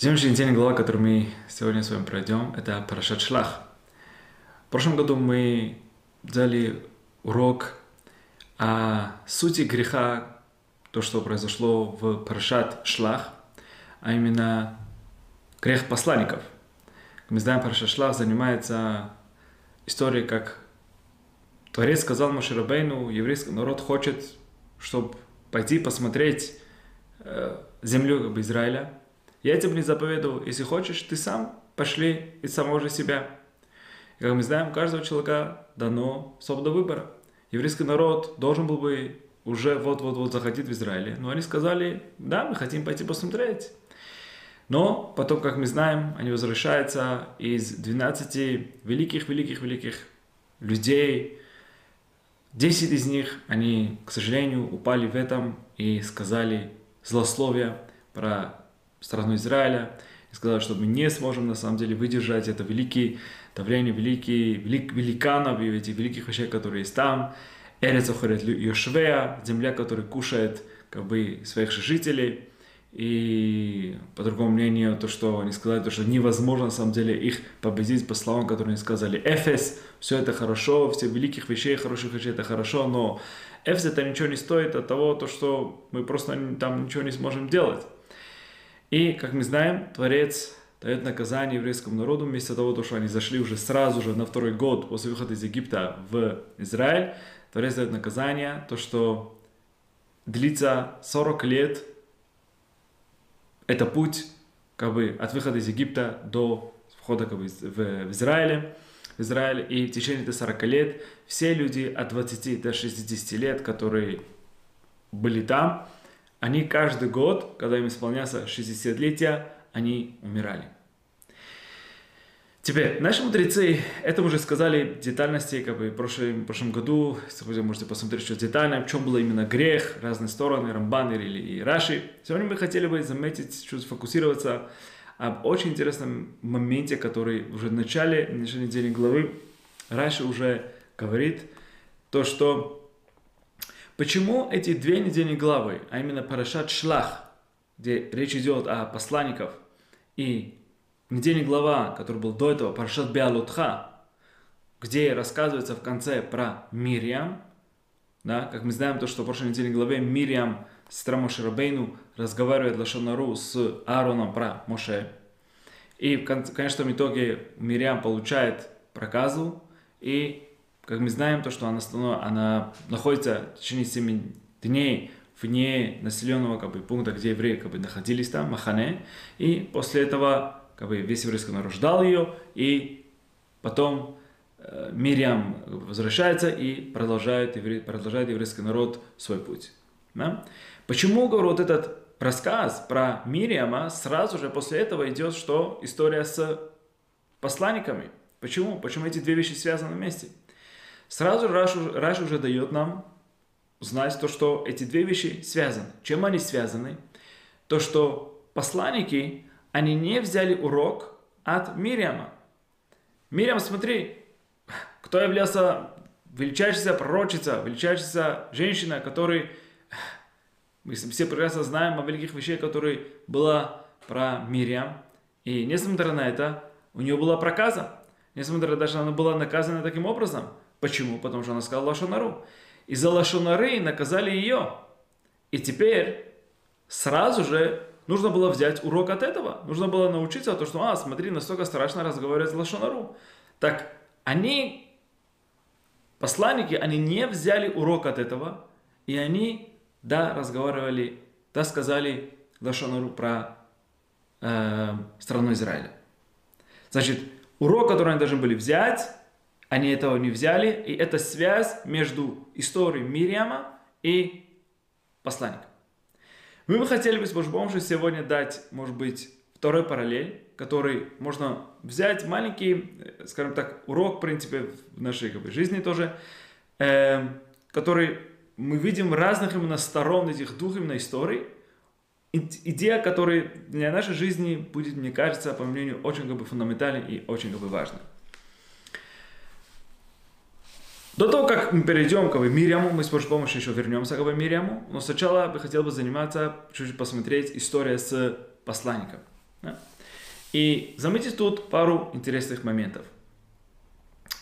Сегодняшний день глава, который мы сегодня с вами пройдем, это Парашат Шлах. В прошлом году мы взяли урок о сути греха, то, что произошло в Парашат Шлах, а именно грех посланников. Мы знаем, Парашат Шлах занимается историей, как Творец сказал Маширабейну, еврейский народ хочет, чтобы пойти посмотреть э, землю как Израиля. Я тебе не заповедую, если хочешь, ты сам пошли из самого же себя. И как мы знаем, каждого человека дано свобода выбора. Еврейский народ должен был бы уже вот-вот-вот заходить в Израиль. Но они сказали, да, мы хотим пойти посмотреть. Но потом, как мы знаем, они возвращаются из 12 великих-великих-великих людей. 10 из них, они, к сожалению, упали в этом и сказали злословие про страну Израиля. И сказали, что мы не сможем на самом деле выдержать это великие давление великие, велик, великанов и этих великих вещей, которые есть там. Эрец охорет Йошвея, земля, которая кушает как бы своих жителей. И по другому мнению, то, что они сказали, то, что невозможно на самом деле их победить по словам, которые они сказали. Эфес, все это хорошо, все великих вещей, хороших вещей, это хорошо, но Эфес это ничего не стоит от того, то, что мы просто там ничего не сможем делать. И, как мы знаем, Творец дает наказание еврейскому народу вместо того, что они зашли уже сразу же на второй год после выхода из Египта в Израиль. Творец дает наказание, то, что длится 40 лет это путь как бы, от выхода из Египта до входа как бы, в, в Израиле. В Израиле. И в течение этих 40 лет все люди от 20 до 60 лет, которые были там, они каждый год, когда им исполнялся 60-летие, они умирали. Теперь, наши мудрецы, это уже сказали детальности, как бы в прошлом, в прошлом году, сегодня можете посмотреть, что детально, в чем был именно грех, разные стороны, Рамбан или и Раши. Сегодня мы хотели бы заметить, чуть сфокусироваться об очень интересном моменте, который уже в начале, в начале недели главы Раши уже говорит, то, что почему эти две недельные главы, а именно Парашат Шлах, где речь идет о посланников и недельная глава, который был до этого, Парашат Биалутха, где рассказывается в конце про Мириам, да, как мы знаем, то, что в прошлой недельной главе Мириам, сестра Моше Рабейну, разговаривает Лашонару с Аароном про Моше. И, в конечном итоге, Мириам получает проказу, и, как мы знаем, то, что она, она находится в течение 7 дней вне населенного как бы, пункта, где евреи как бы, находились там, Махане, и после этого как бы весь еврейский народ ждал ее, и потом э, Мириам возвращается и продолжает, евре, продолжает еврейский народ свой путь. Да? Почему, говорю, вот этот рассказ про Мириама, сразу же после этого идет, что история с посланниками. Почему? Почему эти две вещи связаны вместе? Сразу Раш, Раш уже дает нам знать то, что эти две вещи связаны. Чем они связаны? То, что посланники они не взяли урок от Мириама. Мириам, смотри, кто являлся величайшая пророчица, величайшая женщина, которой мы все прекрасно знаем о великих вещах, которые была про Мириам. И несмотря на это, у нее была проказа. Несмотря что она была наказана таким образом. Почему? Потому что она сказала Лашонару. И за Лашонары наказали ее. И теперь сразу же нужно было взять урок от этого. Нужно было научиться, то, что, а, смотри, настолько страшно разговаривать с Лашонару. Так они, посланники, они не взяли урок от этого, и они, да, разговаривали, да, сказали Лашонару про э, страну Израиля. Значит, урок, который они должны были взять, они этого не взяли, и это связь между историей Мириама и посланником. Мы бы хотели бы с Божьей помощью сегодня дать, может быть, второй параллель, который можно взять маленький, э, скажем так, урок, в принципе, в нашей как бы, жизни тоже, э, который мы видим разных именно сторон этих двух именно историй. Идея, которая для нашей жизни будет, мне кажется, по мнению, очень как бы фундаментальной и очень как бы важной. До того, как мы перейдем к Мириаму, мы с Божьей помощью еще вернемся к Мириаму, но сначала я хотел бы заниматься, чуть-чуть посмотреть историю с посланником. Да? И заметьте тут пару интересных моментов.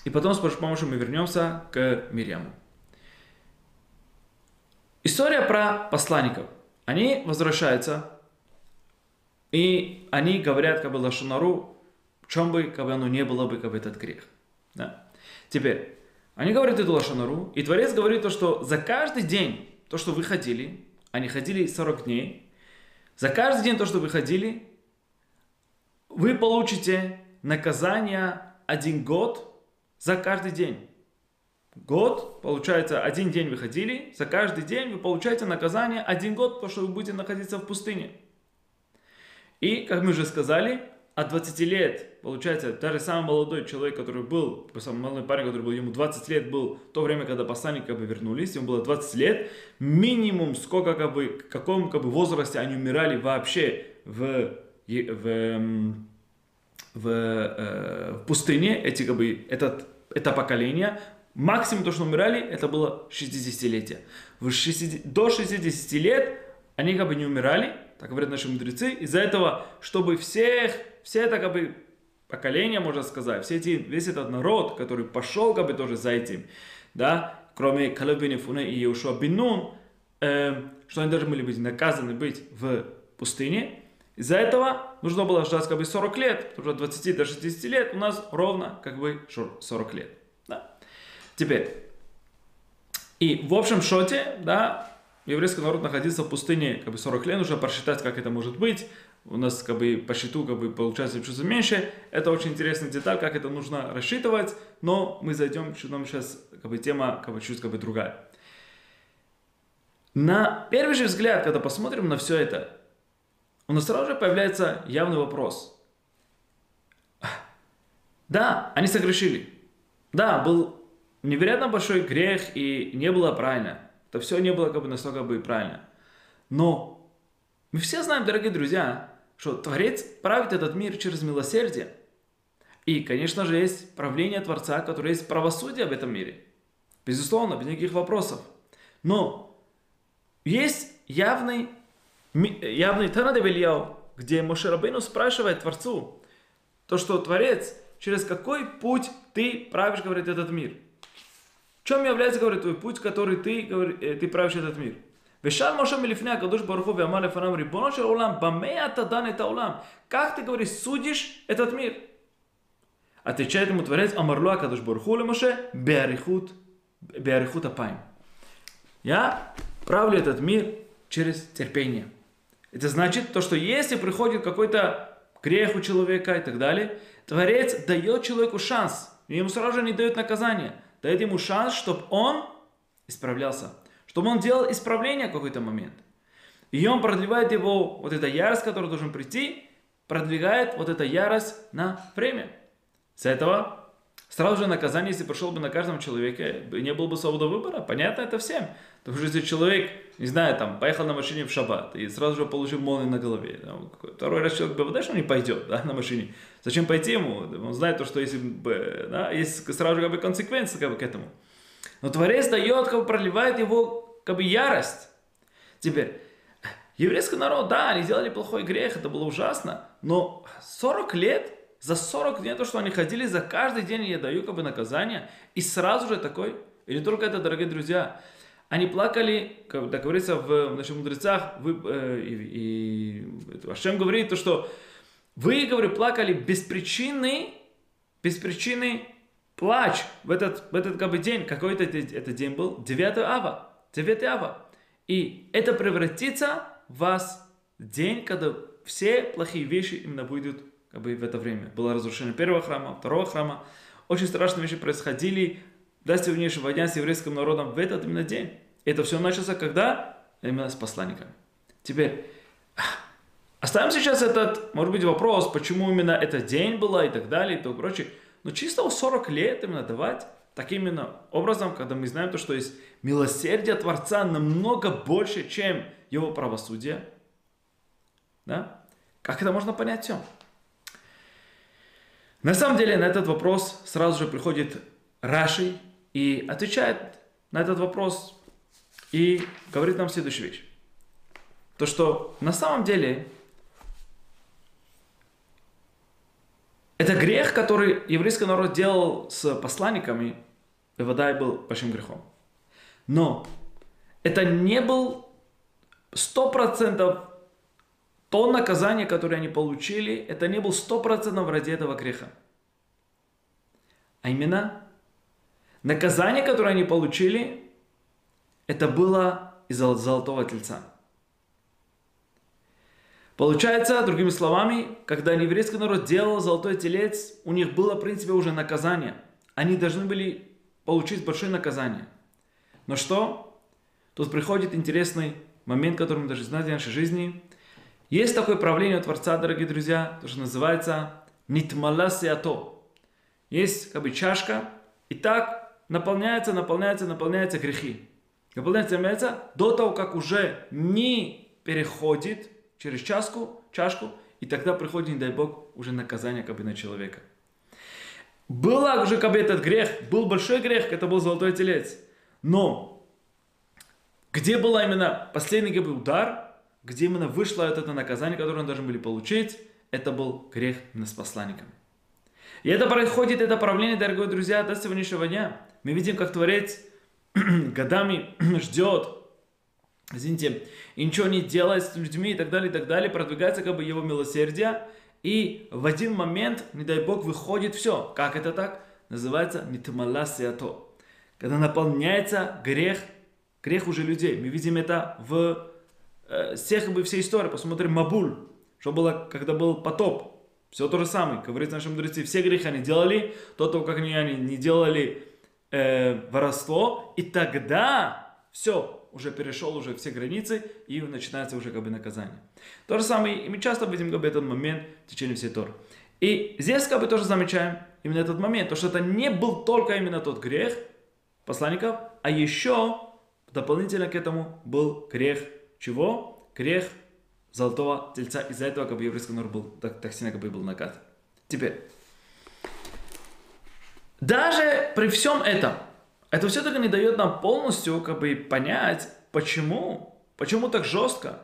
И потом с Божьей помощью мы вернемся к Мирьяму. История про посланников. Они возвращаются, и они говорят, как бы, Лашонару, в чем бы, как бы оно не было бы, как бы, этот грех. Да. Теперь, они говорят эту Лашонару, и Творец говорит то, что за каждый день, то, что вы ходили, они ходили 40 дней, за каждый день то, что вы ходили, вы получите наказание один год за каждый день. Год, получается, один день вы ходили, за каждый день вы получаете наказание один год, потому что вы будете находиться в пустыне. И, как мы уже сказали, от 20 лет, получается, даже самый молодой человек, который был, самый молодой парень, который был, ему 20 лет был, то время, когда посланники как бы вернулись, ему было 20 лет, минимум сколько, как бы, в каком как бы, возрасте они умирали вообще в, в, эм, в, э, в пустыне, эти, как бы, этот, это поколение, максимум то, что умирали, это было 60-летие. 60, до 60 лет они как бы не умирали, так говорят наши мудрецы, из-за этого, чтобы всех, все это как бы поколение, можно сказать, все эти, весь этот народ, который пошел как бы тоже за этим, да, кроме Калебини Фуне и Иешуа Бинун, э, что они должны были быть наказаны быть в пустыне, из-за этого нужно было ждать как бы 40 лет, потому что от 20 до 60 лет у нас ровно как бы 40 лет. Да. Теперь, и в общем шоте, да, еврейский народ находился в пустыне как бы 40 лет, нужно просчитать, как это может быть. У нас как бы по счету как бы получается чуть меньше. Это очень интересная деталь, как это нужно рассчитывать, но мы зайдем, что нам сейчас как бы тема как бы чуть как бы другая. На первый же взгляд, когда посмотрим на все это, у нас сразу же появляется явный вопрос. Да, они согрешили. Да, был невероятно большой грех и не было правильно то все не было как бы настолько бы правильно. Но мы все знаем, дорогие друзья, что Творец правит этот мир через милосердие. И, конечно же, есть правление Творца, которое есть правосудие в этом мире. Безусловно, без никаких вопросов. Но есть явный, явный Танадевильяу, где Мошерабейну спрашивает Творцу, то, что Творец, через какой путь ты правишь, говорит, этот мир – чем является, говорит, твой путь, который ты, говорит, э, ты правишь этот мир? ושאל משה מלפני הקדוש ברוך הוא ואמר לפניו ריבונו של עולם, במה אתה דן את העולם? Как ты, говоришь, судишь этот мир? Отвечает ему Творец, Амарлу Акадуш Барху Маше, Беарихут, Беарихут Апайм. Я правлю этот мир через терпение. Это значит, то, что если приходит какой-то грех у человека и так далее, Творец дает человеку шанс, и ему сразу же не дает наказание – дает ему шанс, чтобы он исправлялся, чтобы он делал исправление в какой-то момент. И он продлевает его, вот эта ярость, которая должен прийти, продвигает вот эта ярость на время. С этого сразу же наказание, если пришел бы на каждом человеке, не было бы свободы выбора. Понятно это всем. Потому что если человек, не знаю, там, поехал на машине в шаббат и сразу же получил молнию на голове, там, второй раз человек бы, что он не пойдет да, на машине. Зачем пойти ему? Он знает то, что если бы, да, есть сразу же как бы консеквенции как бы, к этому. Но Творец дает, как бы проливает его как бы ярость. Теперь, еврейский народ, да, они сделали плохой грех, это было ужасно, но 40 лет, за 40 дней то, что они ходили, за каждый день я даю как бы наказание, и сразу же такой, или только это, дорогие друзья, они плакали, как говорится в наших мудрецах, вы, э, и, и Ашем говорит, то, что вы, говорю, плакали без причины, без причины плач в этот, в этот как бы, день. Какой это, этот день был? 9 ава. 9 ава. И это превратится в вас день, когда все плохие вещи именно будут как бы, в это время. Было разрушение первого храма, второго храма. Очень страшные вещи происходили до сегодняшнего дня с еврейским народом в этот именно день. Это все началось когда? Именно с посланниками. Теперь, оставим сейчас этот, может быть, вопрос, почему именно этот день было и так далее и то прочее. Но чисто 40 лет именно давать таким именно образом, когда мы знаем то, что есть милосердие Творца намного больше, чем его правосудие. Да? Как это можно понять все? На самом деле на этот вопрос сразу же приходит Раши и отвечает на этот вопрос и говорит нам следующую вещь. То, что на самом деле Это грех, который еврейский народ делал с посланниками, и вода был большим грехом. Но это не был сто процентов то наказание, которое они получили, это не был сто процентов ради этого греха. А именно, наказание, которое они получили, это было из-за золотого тельца. Получается, другими словами, когда еврейский народ делал золотой телец, у них было, в принципе, уже наказание. Они должны были получить большое наказание. Но что? Тут приходит интересный момент, который мы должны знать в нашей жизни. Есть такое правление Творца, дорогие друзья, то, что называется нитмаласиато. Есть как бы чашка, и так наполняется, наполняется, наполняется грехи. Наполняется, наполняется до того, как уже не переходит через чашку, чашку, и тогда приходит, не дай Бог, уже наказание как бы на человека. Было уже как бы этот грех, был большой грех, это был золотой телец. Но где был именно последний как бы, удар, где именно вышло это наказание, которое они должны были получить, это был грех именно с посланником. И это происходит, это правление, дорогие друзья, до сегодняшнего дня. Мы видим, как Творец годами ждет, извините, и ничего не делает с людьми и так далее, и так далее, продвигается как бы его милосердие, и в один момент, не дай Бог, выходит все. Как это так? Называется нитмаласиато. Когда наполняется грех, грех уже людей. Мы видим это в э, всех, бы, всей истории. Посмотрим Мабуль, что было, когда был потоп. Все то же самое. Говорит наши мудрецы, все грехи они делали, до того, как они, они не делали э, воровство, и тогда все, уже перешел уже все границы, и начинается уже как бы наказание. То же самое, и мы часто видим как бы этот момент в течение всей Торы. И здесь как бы тоже замечаем именно этот момент, то что это не был только именно тот грех посланников, а еще дополнительно к этому был грех чего? Грех золотого тельца. Из-за этого как бы еврейский народ был так, так сильно как бы был наказан. Теперь, даже при всем этом, это все-таки не дает нам полностью как бы понять, почему, почему так жестко,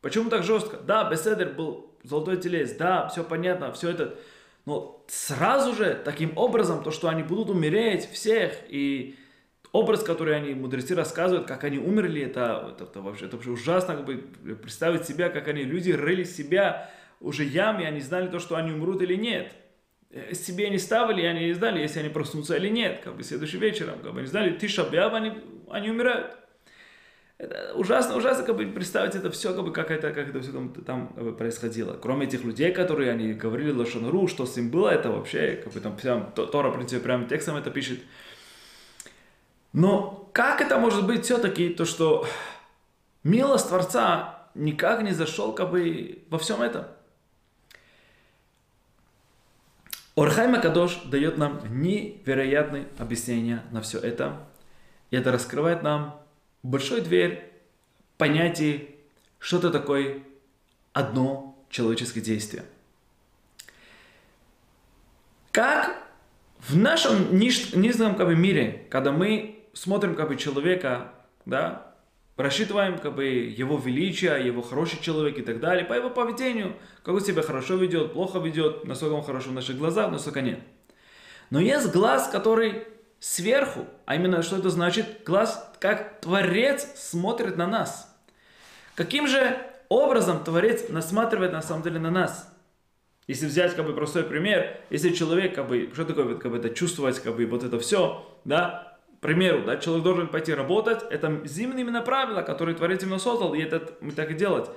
почему так жестко. Да, Беседер был золотой телец, да, все понятно, все это, но сразу же таким образом, то, что они будут умереть всех, и образ, который они, мудрецы, рассказывают, как они умерли, это, это, это, вообще, это вообще ужасно, как бы представить себя, как они, люди рыли себя уже ями, они знали то, что они умрут или нет. Э, себе не ставили, они не знали, если они проснутся или нет, как бы следующим вечером, как бы не знали, ты шабяв, они, они умирают. Это ужасно, ужасно как бы представить это все, как бы как это, как это все там, там как бы, происходило. Кроме этих людей, которые они говорили лошанру, что с ним было, это вообще, как бы там прям, Тора, в принципе, прям текстом это пишет. Но как это может быть все-таки то, что милость Творца никак не зашел как бы во всем этом? Орхай Макадош дает нам невероятное объяснение на все это. И это раскрывает нам большую дверь понятий, что это такое одно человеческое действие. Как в нашем низком как бы, мире, когда мы смотрим как бы, человека, да, рассчитываем как бы его величие, его хороший человек и так далее, по его поведению, как он себя хорошо ведет, плохо ведет, насколько он хорошо в наших глазах, насколько нет. Но есть глаз, который сверху, а именно что это значит? Глаз, как Творец смотрит на нас. Каким же образом Творец насматривает на самом деле на нас? Если взять как бы простой пример, если человек как бы, что такое как бы это чувствовать, как бы вот это все, да, примеру, да, человек должен пойти работать, это зимние именно правила, которые Творец именно создал, и это мы так и делать.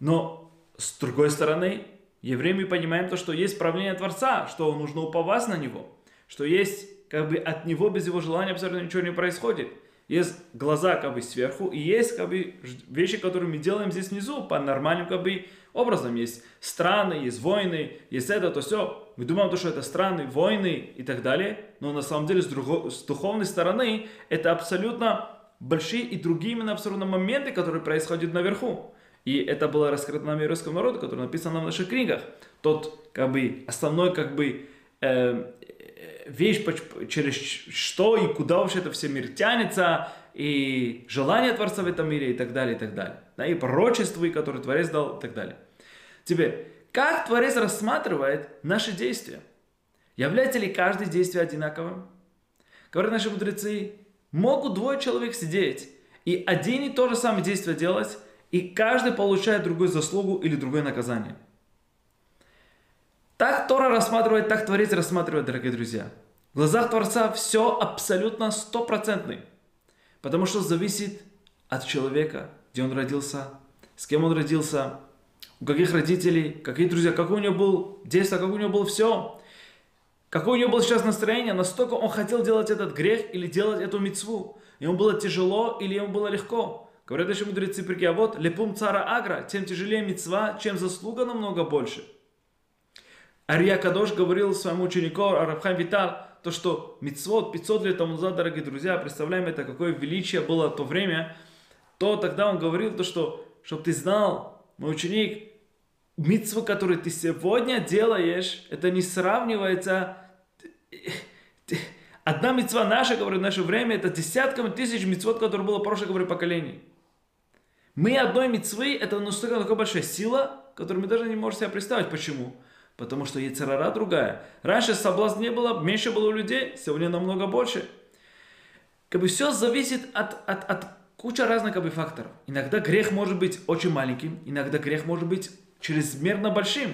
Но с другой стороны, евреи мы понимаем то, что есть правление Творца, что нужно уповать на Него, что есть как бы от Него без Его желания абсолютно ничего не происходит. Есть глаза как бы сверху, и есть как бы вещи, которые мы делаем здесь внизу по нормальным как бы образом. Есть страны, есть войны, есть это, то все. Мы думаем, что это страны, войны и так далее, но на самом деле с, друго, с духовной стороны это абсолютно большие и другие именно абсолютно моменты, которые происходят наверху. И это было раскрыто нам еврейскому народу, который написано в наших книгах. Тот, как бы, основной, как бы, э, вещь, через что и куда вообще это все мир тянется, и желание Творца в этом мире, и так далее, и так далее. Да, и пророчества, которые Творец дал, и так далее. Теперь, как Творец рассматривает наши действия? Является ли каждое действие одинаковым? Говорят наши мудрецы, могут двое человек сидеть и один и то же самое действие делать, и каждый получает другую заслугу или другое наказание. Тора рассматривает, так Творец рассматривает, дорогие друзья. В глазах Творца все абсолютно стопроцентный. Потому что зависит от человека, где он родился, с кем он родился, у каких родителей, какие друзья, какой у него был детство, какое у него было все. Какое у него было сейчас настроение, настолько он хотел делать этот грех или делать эту мецву. Ему было тяжело или ему было легко. Говорят еще мудрецы прики, а вот лепум цара агра, тем тяжелее мецва, чем заслуга намного больше. Ария Кадош говорил своему ученику Арабхам Витал, то, что мицвод 500 лет тому назад, дорогие друзья, представляем это, какое величие было то время, то тогда он говорил то, что, чтобы ты знал, мой ученик, мицву, которую ты сегодня делаешь, это не сравнивается Одна мецва наша, говорю, в наше время, это десятками тысяч мецвод, которые было в прошлых говорю, поколений. Мы одной мецвы, это настолько такая большая сила, которую мы даже не можем себе представить. Почему? Потому что яйцерара другая. Раньше соблазн не было, меньше было у людей, сегодня намного больше. Как бы все зависит от, от, от кучи разных как бы, факторов. Иногда грех может быть очень маленьким, иногда грех может быть чрезмерно большим.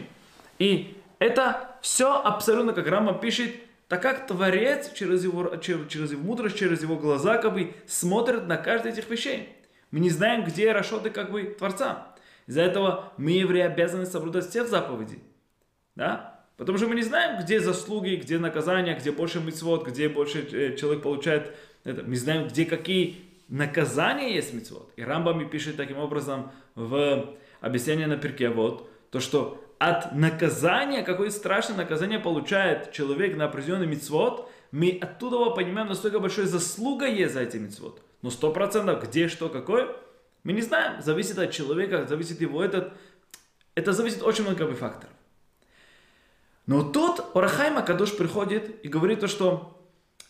И это все абсолютно, как Рама пишет, так как Творец через его, через его мудрость, через его глаза как бы смотрит на каждый этих вещей. Мы не знаем, где расшоты как бы Творца. Из-за этого мы, евреи, обязаны соблюдать все заповеди. Да? Потому что мы не знаем, где заслуги, где наказания, где больше мецвод, где больше э, человек получает это. Мы знаем, где какие наказания есть мецвод. И Рамбами пишет таким образом в объяснении на перке вот, то, что от наказания, какое страшное наказание получает человек на определенный мицвод, мы оттуда понимаем, насколько большой заслуга есть за эти мицвод. Но сто процентов где, что, какой, мы не знаем. Зависит от человека, зависит его этот. Это зависит очень много факторов. Но тут Орахайма Кадуш приходит и говорит то, что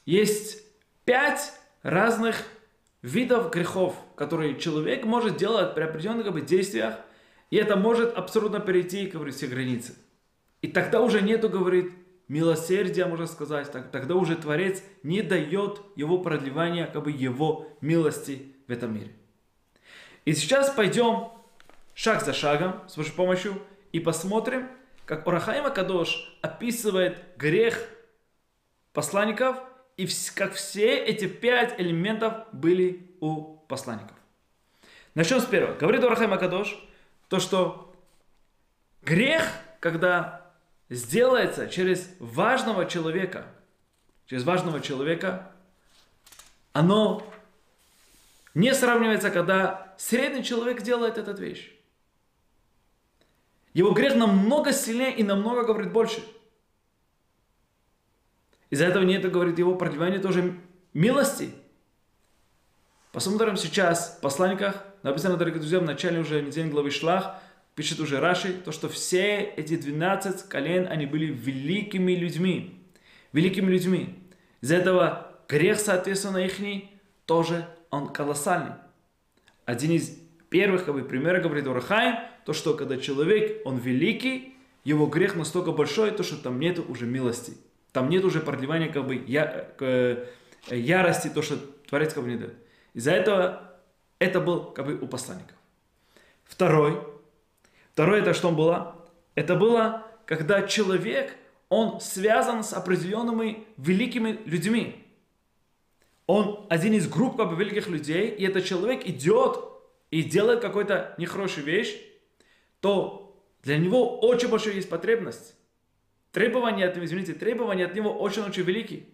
есть пять разных видов грехов, которые человек может делать при определенных как бы, действиях, и это может абсолютно перейти, говорит, все границы. И тогда уже нету, говорит, милосердия, можно сказать, тогда уже Творец не дает его продлевания, как бы его милости в этом мире. И сейчас пойдем шаг за шагом с вашей помощью и посмотрим, как Орахаима Кадош описывает грех посланников и как все эти пять элементов были у посланников. Начнем с первого. Говорит Орахаима Кадош – то, что грех, когда сделается через важного человека, через важного человека, оно не сравнивается, когда средний человек делает эту вещь. Его грех намного сильнее и намного говорит больше. Из-за этого нет, говорит его продлевание тоже милости. Посмотрим сейчас в посланниках написано, дорогие друзья, в начале уже недели главы Шлах, пишет уже Раши, то, что все эти 12 колен, они были великими людьми. Великими людьми. Из-за этого грех, соответственно, их тоже он колоссальный. Один из первых как бы, примеров говорит Урахаем, то, что когда человек, он великий, его грех настолько большой, то, что там нет уже милости. Там нет уже продлевания как бы, я, э, ярости, то, что Творец как бы не дает. Из-за этого это был как бы у посланников. Второй. Второй это что было? Это было, когда человек, он связан с определенными великими людьми. Он один из групп как бы, великих людей, и этот человек идет и делает какую-то нехорошую вещь, то для него очень большая есть потребность. Требования от него, извините, требования от него очень-очень великие.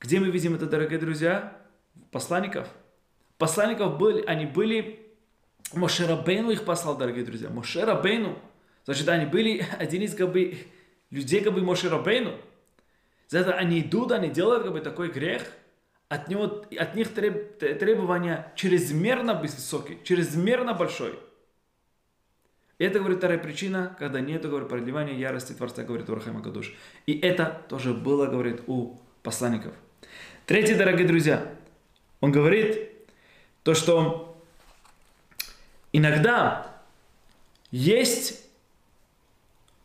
Где мы видим это, дорогие друзья? Посланников – посланников были, они были, Мошерабейну их послал, дорогие друзья, Мошерабейну. Значит, они были один из как бы, людей, как бы Мошерабейну. За это они идут, они делают как бы такой грех, от, него, от них треб, требования чрезмерно высокие, чрезмерно большой. Это, говорит, вторая причина, когда нет, говорит, продлевания ярости Творца, говорит Урахайма Гадуш. И это тоже было, говорит, у посланников. Третий, дорогие друзья, он говорит, то, что иногда есть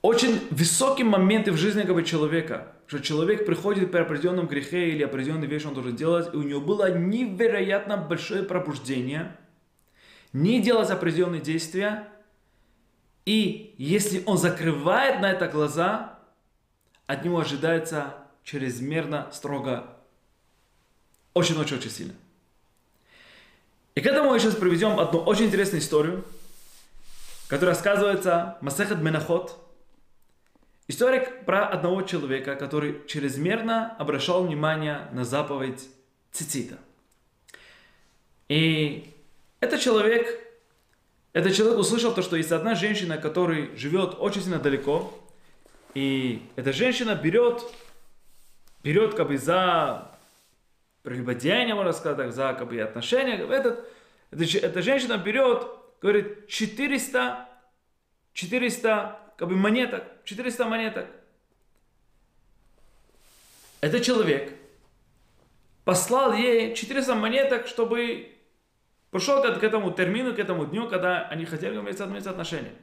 очень высокие моменты в жизни как бы, человека, что человек приходит при определенном грехе или определенной вещи он должен делать, и у него было невероятно большое пробуждение, не делать определенные действия, и если он закрывает на это глаза, от него ожидается чрезмерно строго, очень-очень-очень сильно. И к этому мы сейчас приведем одну очень интересную историю, которая рассказывается Масехат Менахот. История про одного человека, который чрезмерно обращал внимание на заповедь цицита. И этот человек, этот человек услышал то, что есть одна женщина, которая живет очень сильно далеко, и эта женщина берет, берет как бы за прелюбодеяние, можно сказать, так, за как бы, отношения. Этот, эта, эта женщина берет, говорит, 400, 400 как бы, монеток, 400 монеток. Этот человек послал ей 400 монеток, чтобы пришел к, этому термину, к этому дню, когда они хотели иметь отношения.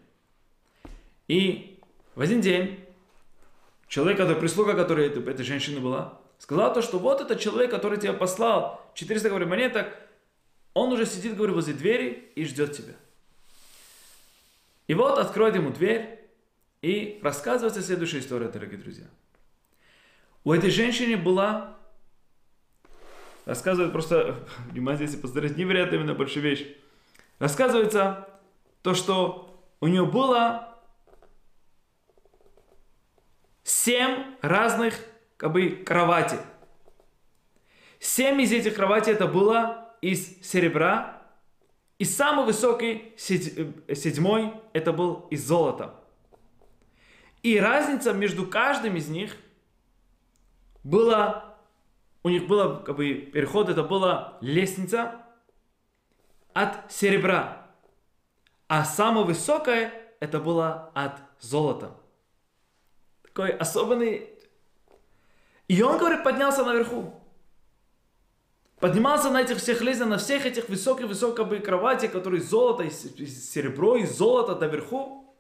И в один день человек, который прислуга, которая этой, этой женщины была, сказал то, что вот этот человек, который тебя послал 400 говорю, монеток, он уже сидит, говорю, возле двери и ждет тебя. И вот откроет ему дверь, и рассказывается следующая история, дорогие друзья. У этой женщины была, рассказывает просто, внимание, если посмотреть, невероятно именно большая вещь. Рассказывается то, что у нее было семь разных как бы, кровати. Семь из этих кроватей это было из серебра, и самый высокий, э, седьмой, это был из золота. И разница между каждым из них была, у них было как бы переход, это была лестница от серебра. А самое высокое это было от золота. Такой особенный и он, говорит, поднялся наверху. Поднимался на этих всех лестницах, на всех этих высоких-высоких кровати, которые золото, из серебро, из золота доверху.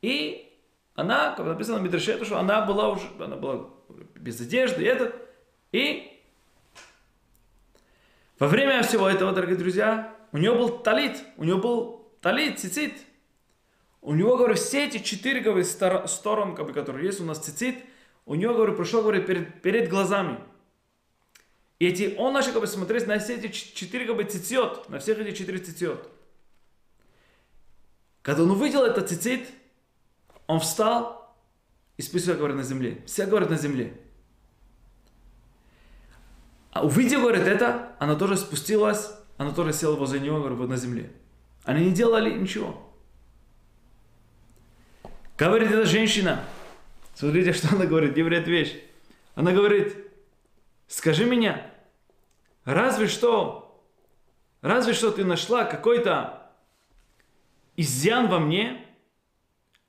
И она, как написано в Мидраше, что она была уже, она была без одежды, и этот. И во время всего этого, дорогие друзья, у нее был талит, у нее был талит, цицит. У него, говорю, все эти четыре, говорю, сторон, которые есть у нас цицит – у него, говорю, пришел, говорю, перед, перед глазами. И эти, он начал как бы, смотреть на все эти четыре как бы, цицет, на всех эти четыре цицет. Когда он увидел этот цицит, он встал и спустился, говорит, на земле. Все, говорят, на земле. А увидев, говорит, это, она тоже спустилась, она тоже села возле него, говорит, на земле. Они не делали ничего. Говорит эта женщина, Смотрите, что она говорит, невероятная вещь. Она говорит, скажи меня, разве что, разве что ты нашла какой-то изъян во мне?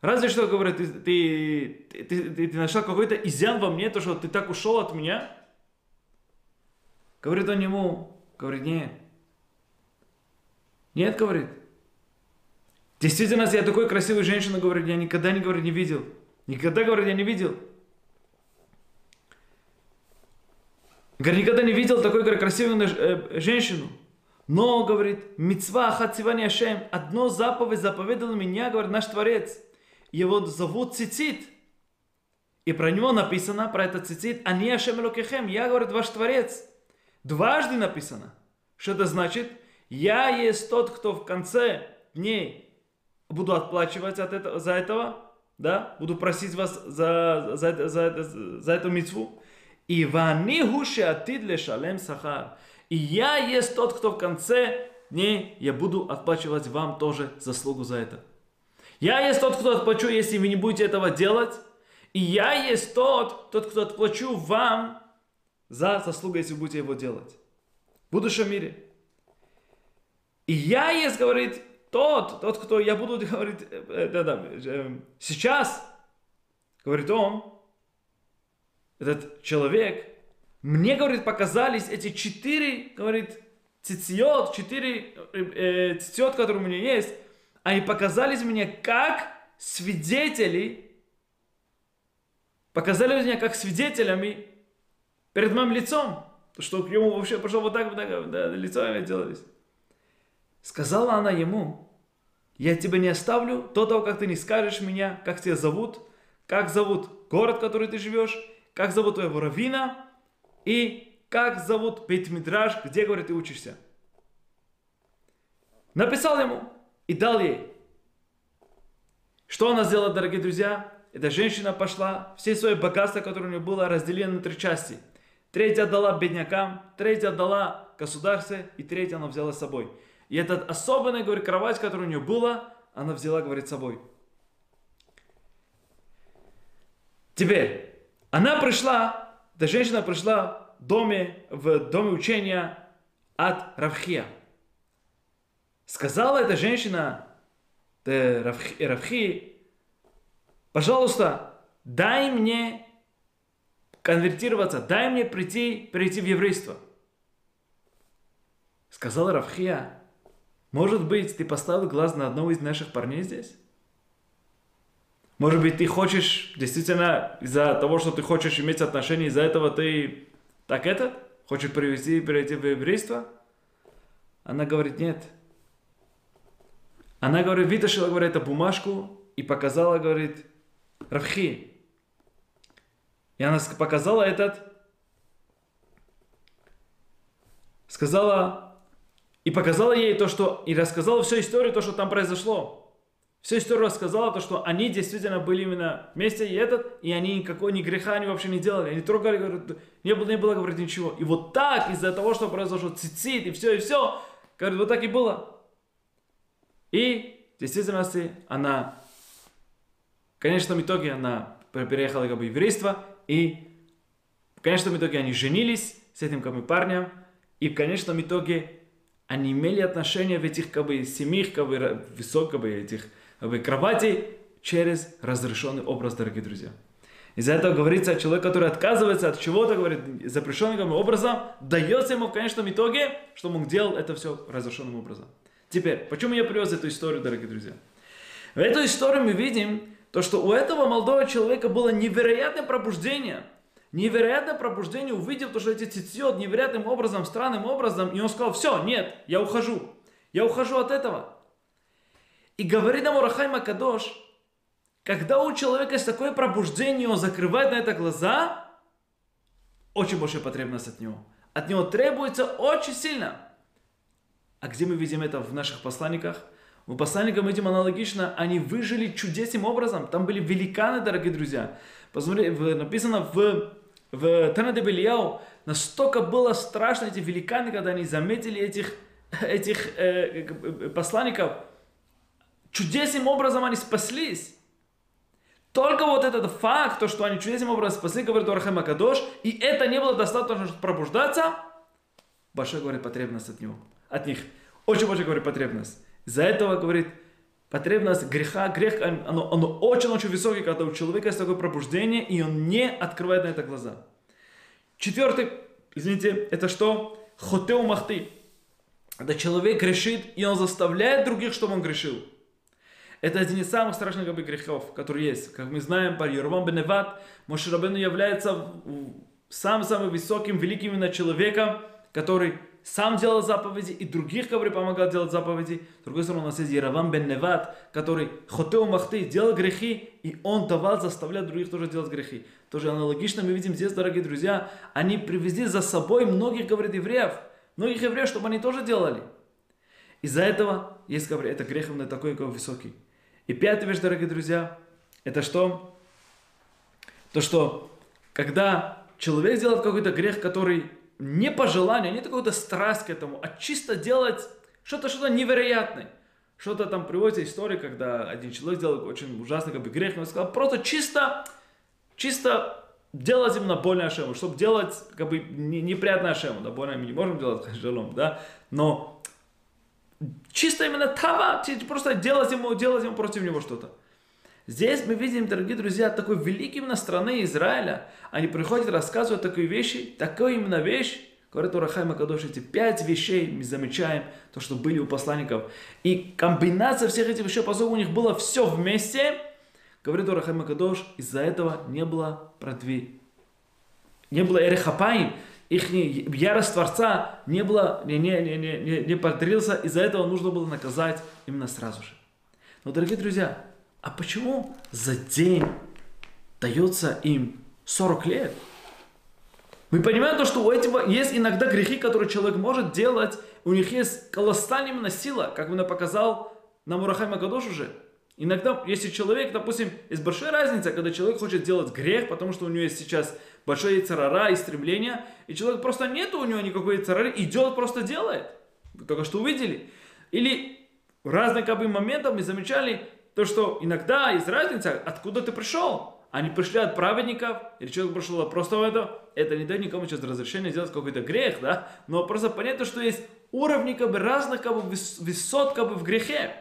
Разве что, говорит, ты, ты, ты, ты, ты нашла какой-то изъян во мне, то, что ты так ушел от меня? Говорит он ему, говорит, нет. Нет, говорит. Действительно, я такой красивую женщину, говорит, я никогда не, говорит, не видел. Никогда, говорит, я не видел. Говорит, никогда не видел такой говорит, красивую э, женщину. Но, говорит, мецва хацивани Ашем, одно заповедь заповедал меня, говорит, наш Творец. Его зовут Цицит. И про него написано, про этот цицит, они Ашем Элокехем, я, говорит, ваш Творец. Дважды написано. Что это значит? Я есть тот, кто в конце дней буду отплачивать от этого, за этого, да, буду просить вас за, за, за, за, за эту митцву. И вани гуши атид лешалем сахар. И я есть тот, кто в конце дней я буду отплачивать вам тоже заслугу за это. Я есть тот, кто отплачу, если вы не будете этого делать. И я есть тот, тот, кто отплачу вам за заслугу, если будете его делать. В будущем мире. И я есть, говорит, тот, тот, кто я буду говорить, э, да, да, э, сейчас, говорит он, этот человек, мне, говорит, показались эти четыре, говорит, цитиот, четыре э, цитиот, которые у меня есть, они показались мне как свидетели показали меня как свидетелями перед моим лицом. То, что к нему вообще пошел вот так, вот так да, лицо делались. Сказала она ему, я тебя не оставлю до того, как ты не скажешь меня, как тебя зовут, как зовут город, в который ты живешь, как зовут твоего равина и как зовут Бейтмидраж, где, говорит, ты учишься. Написал ему и дал ей. Что она сделала, дорогие друзья? Эта женщина пошла, все свои богатства, которые у нее было, разделили на три части. Третья отдала беднякам, третья отдала государстве, и третья она взяла с собой. И этот особенный, говорит, кровать, которая у нее была, она взяла, говорит, с собой. Теперь, она пришла, эта женщина пришла в доме, в доме учения от Равхия. Сказала эта женщина Равхи, Равхи, пожалуйста, дай мне конвертироваться, дай мне прийти, прийти в еврейство. Сказал Равхия, может быть, ты поставил глаз на одного из наших парней здесь? Может быть, ты хочешь, действительно, из-за того, что ты хочешь иметь отношения, из-за этого ты так это? Хочешь привести, перейти в еврейство? Она говорит, нет. Она, говорит, вытащила, говорит, эту бумажку и показала, говорит, Равхи. И она показала этот, сказала, и показала ей то, что... И рассказала всю историю, то, что там произошло. Всю историю рассказала, то, что они действительно были именно вместе, и этот, и они никакой ни греха они вообще не делали. Они трогали, говорят, не было, не было, говорит, ничего. И вот так, из-за того, что произошло цицит, и все, и все, говорит, вот так и было. И в действительности она, в конечном итоге, она переехала как бы в еврейство, и в конечном итоге они женились с этим как бы парнем, и в конечном итоге они имели отношения в этих как бы, семьях, как бы, высоких как бы, этих как бы, кроватей через разрешенный образ, дорогие друзья. Из-за этого говорится, человек, который отказывается от чего-то, говорит, запрещенным образом, дается ему в конечном итоге, что он делал это все разрешенным образом. Теперь, почему я привез эту историю, дорогие друзья? В эту историю мы видим, то, что у этого молодого человека было невероятное пробуждение – невероятное пробуждение, увидел то, что эти цитьет невероятным образом, странным образом, и он сказал, все, нет, я ухожу, я ухожу от этого. И говорит ему Рахайма Кадош, когда у человека есть такое пробуждение, он закрывает на это глаза, очень большая потребность от него. От него требуется очень сильно. А где мы видим это в наших посланниках? Мы видим аналогично, они выжили чудесным образом. Там были великаны, дорогие друзья. Посмотри, написано в в Танаде Бельяу настолько было страшно эти великаны, когда они заметили этих, этих э, э, посланников. Чудесным образом они спаслись. Только вот этот факт, то, что они чудесным образом спасли, говорит Орахем Акадош, и это не было достаточно, чтобы пробуждаться, большая, говорит, потребность от него, от них. Очень большая, говорит, потребность. За этого, говорит, потребность греха, грех, оно, оно очень-очень высокий, когда у человека есть такое пробуждение, и он не открывает на это глаза. Четвертый, извините, это что? Хотеу махты. Это человек грешит, и он заставляет других, чтобы он грешил. Это один из самых страшных как бы, грехов, которые есть. Как мы знаем, по Йорвам Беневат, Мошерабену является самым-самым высоким, великим именно человеком, который сам делал заповеди, и других, который помогал делать заповеди. С другой стороны, у нас есть Яровам бен Неват, который хотел махты, делал грехи, и он давал заставлять других тоже делать грехи. Тоже аналогично мы видим здесь, дорогие друзья, они привезли за собой многих, говорит, евреев, многих евреев, чтобы они тоже делали. Из-за этого есть, говорит, это грех именно такой, какой высокий. И пятая вещь, дорогие друзья, это что? То, что когда человек делает какой-то грех, который не по желанию, не какую-то страсть к этому, а чисто делать что-то что-то невероятное. Что-то там приводится история, когда один человек сделал очень ужасный как бы, грех, он сказал, просто чисто, чисто делать именно больно Ашему, чтобы делать как бы неприятно Ашему, да, больно мы не можем делать жалом, да, но чисто именно тава, просто делать ему, делать ему против него что-то. Здесь мы видим, дорогие друзья, такой великий именно страны Израиля. Они приходят, рассказывают такие вещи, такую именно вещь, говорит Урахай Макадош, эти пять вещей мы замечаем, то, что были у посланников. И комбинация всех этих вещей, поскольку у них было все вместе, Говорит Урахайма Кадош, из-за этого не было продвижения. Не было эрехапаим, их ярость Творца не было, не, не, не, не, не повторился, из-за этого нужно было наказать именно сразу же. Но, дорогие друзья, а почему за день дается им 40 лет? Мы понимаем то, что у этого есть иногда грехи, которые человек может делать, у них есть колоссальная именно сила, как именно показал нам Урахай Магадош уже. Иногда, если человек, допустим, есть большая разница, когда человек хочет делать грех, потому что у него есть сейчас большое царара и стремление, и человек просто нет у него никакой царары, идет, просто делает. Вы только что увидели. Или разные как бы моменты мы замечали, то, что иногда есть разница, откуда ты пришел. Они пришли от праведников, или человек пришел просто в это, это не дает никому сейчас разрешения сделать какой-то грех, да, но просто понятно, что есть уровни как бы разных как бы высот как бы в грехе,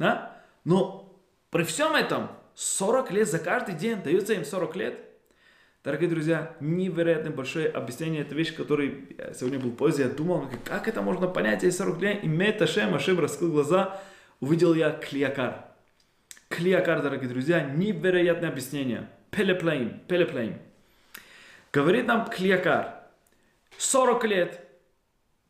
да, но при всем этом 40 лет за каждый день, дается им 40 лет. Дорогие друзья, невероятно большое объяснение, это вещь, которой я сегодня был позже, я думал, как это можно понять, если 40 лет, и Меташем, Ашем раскрыл глаза, увидел я Клиакар. Клиакар, дорогие друзья, невероятное объяснение. Пелеплейм, пелеплейм. Говорит нам Клиакар, 40 лет,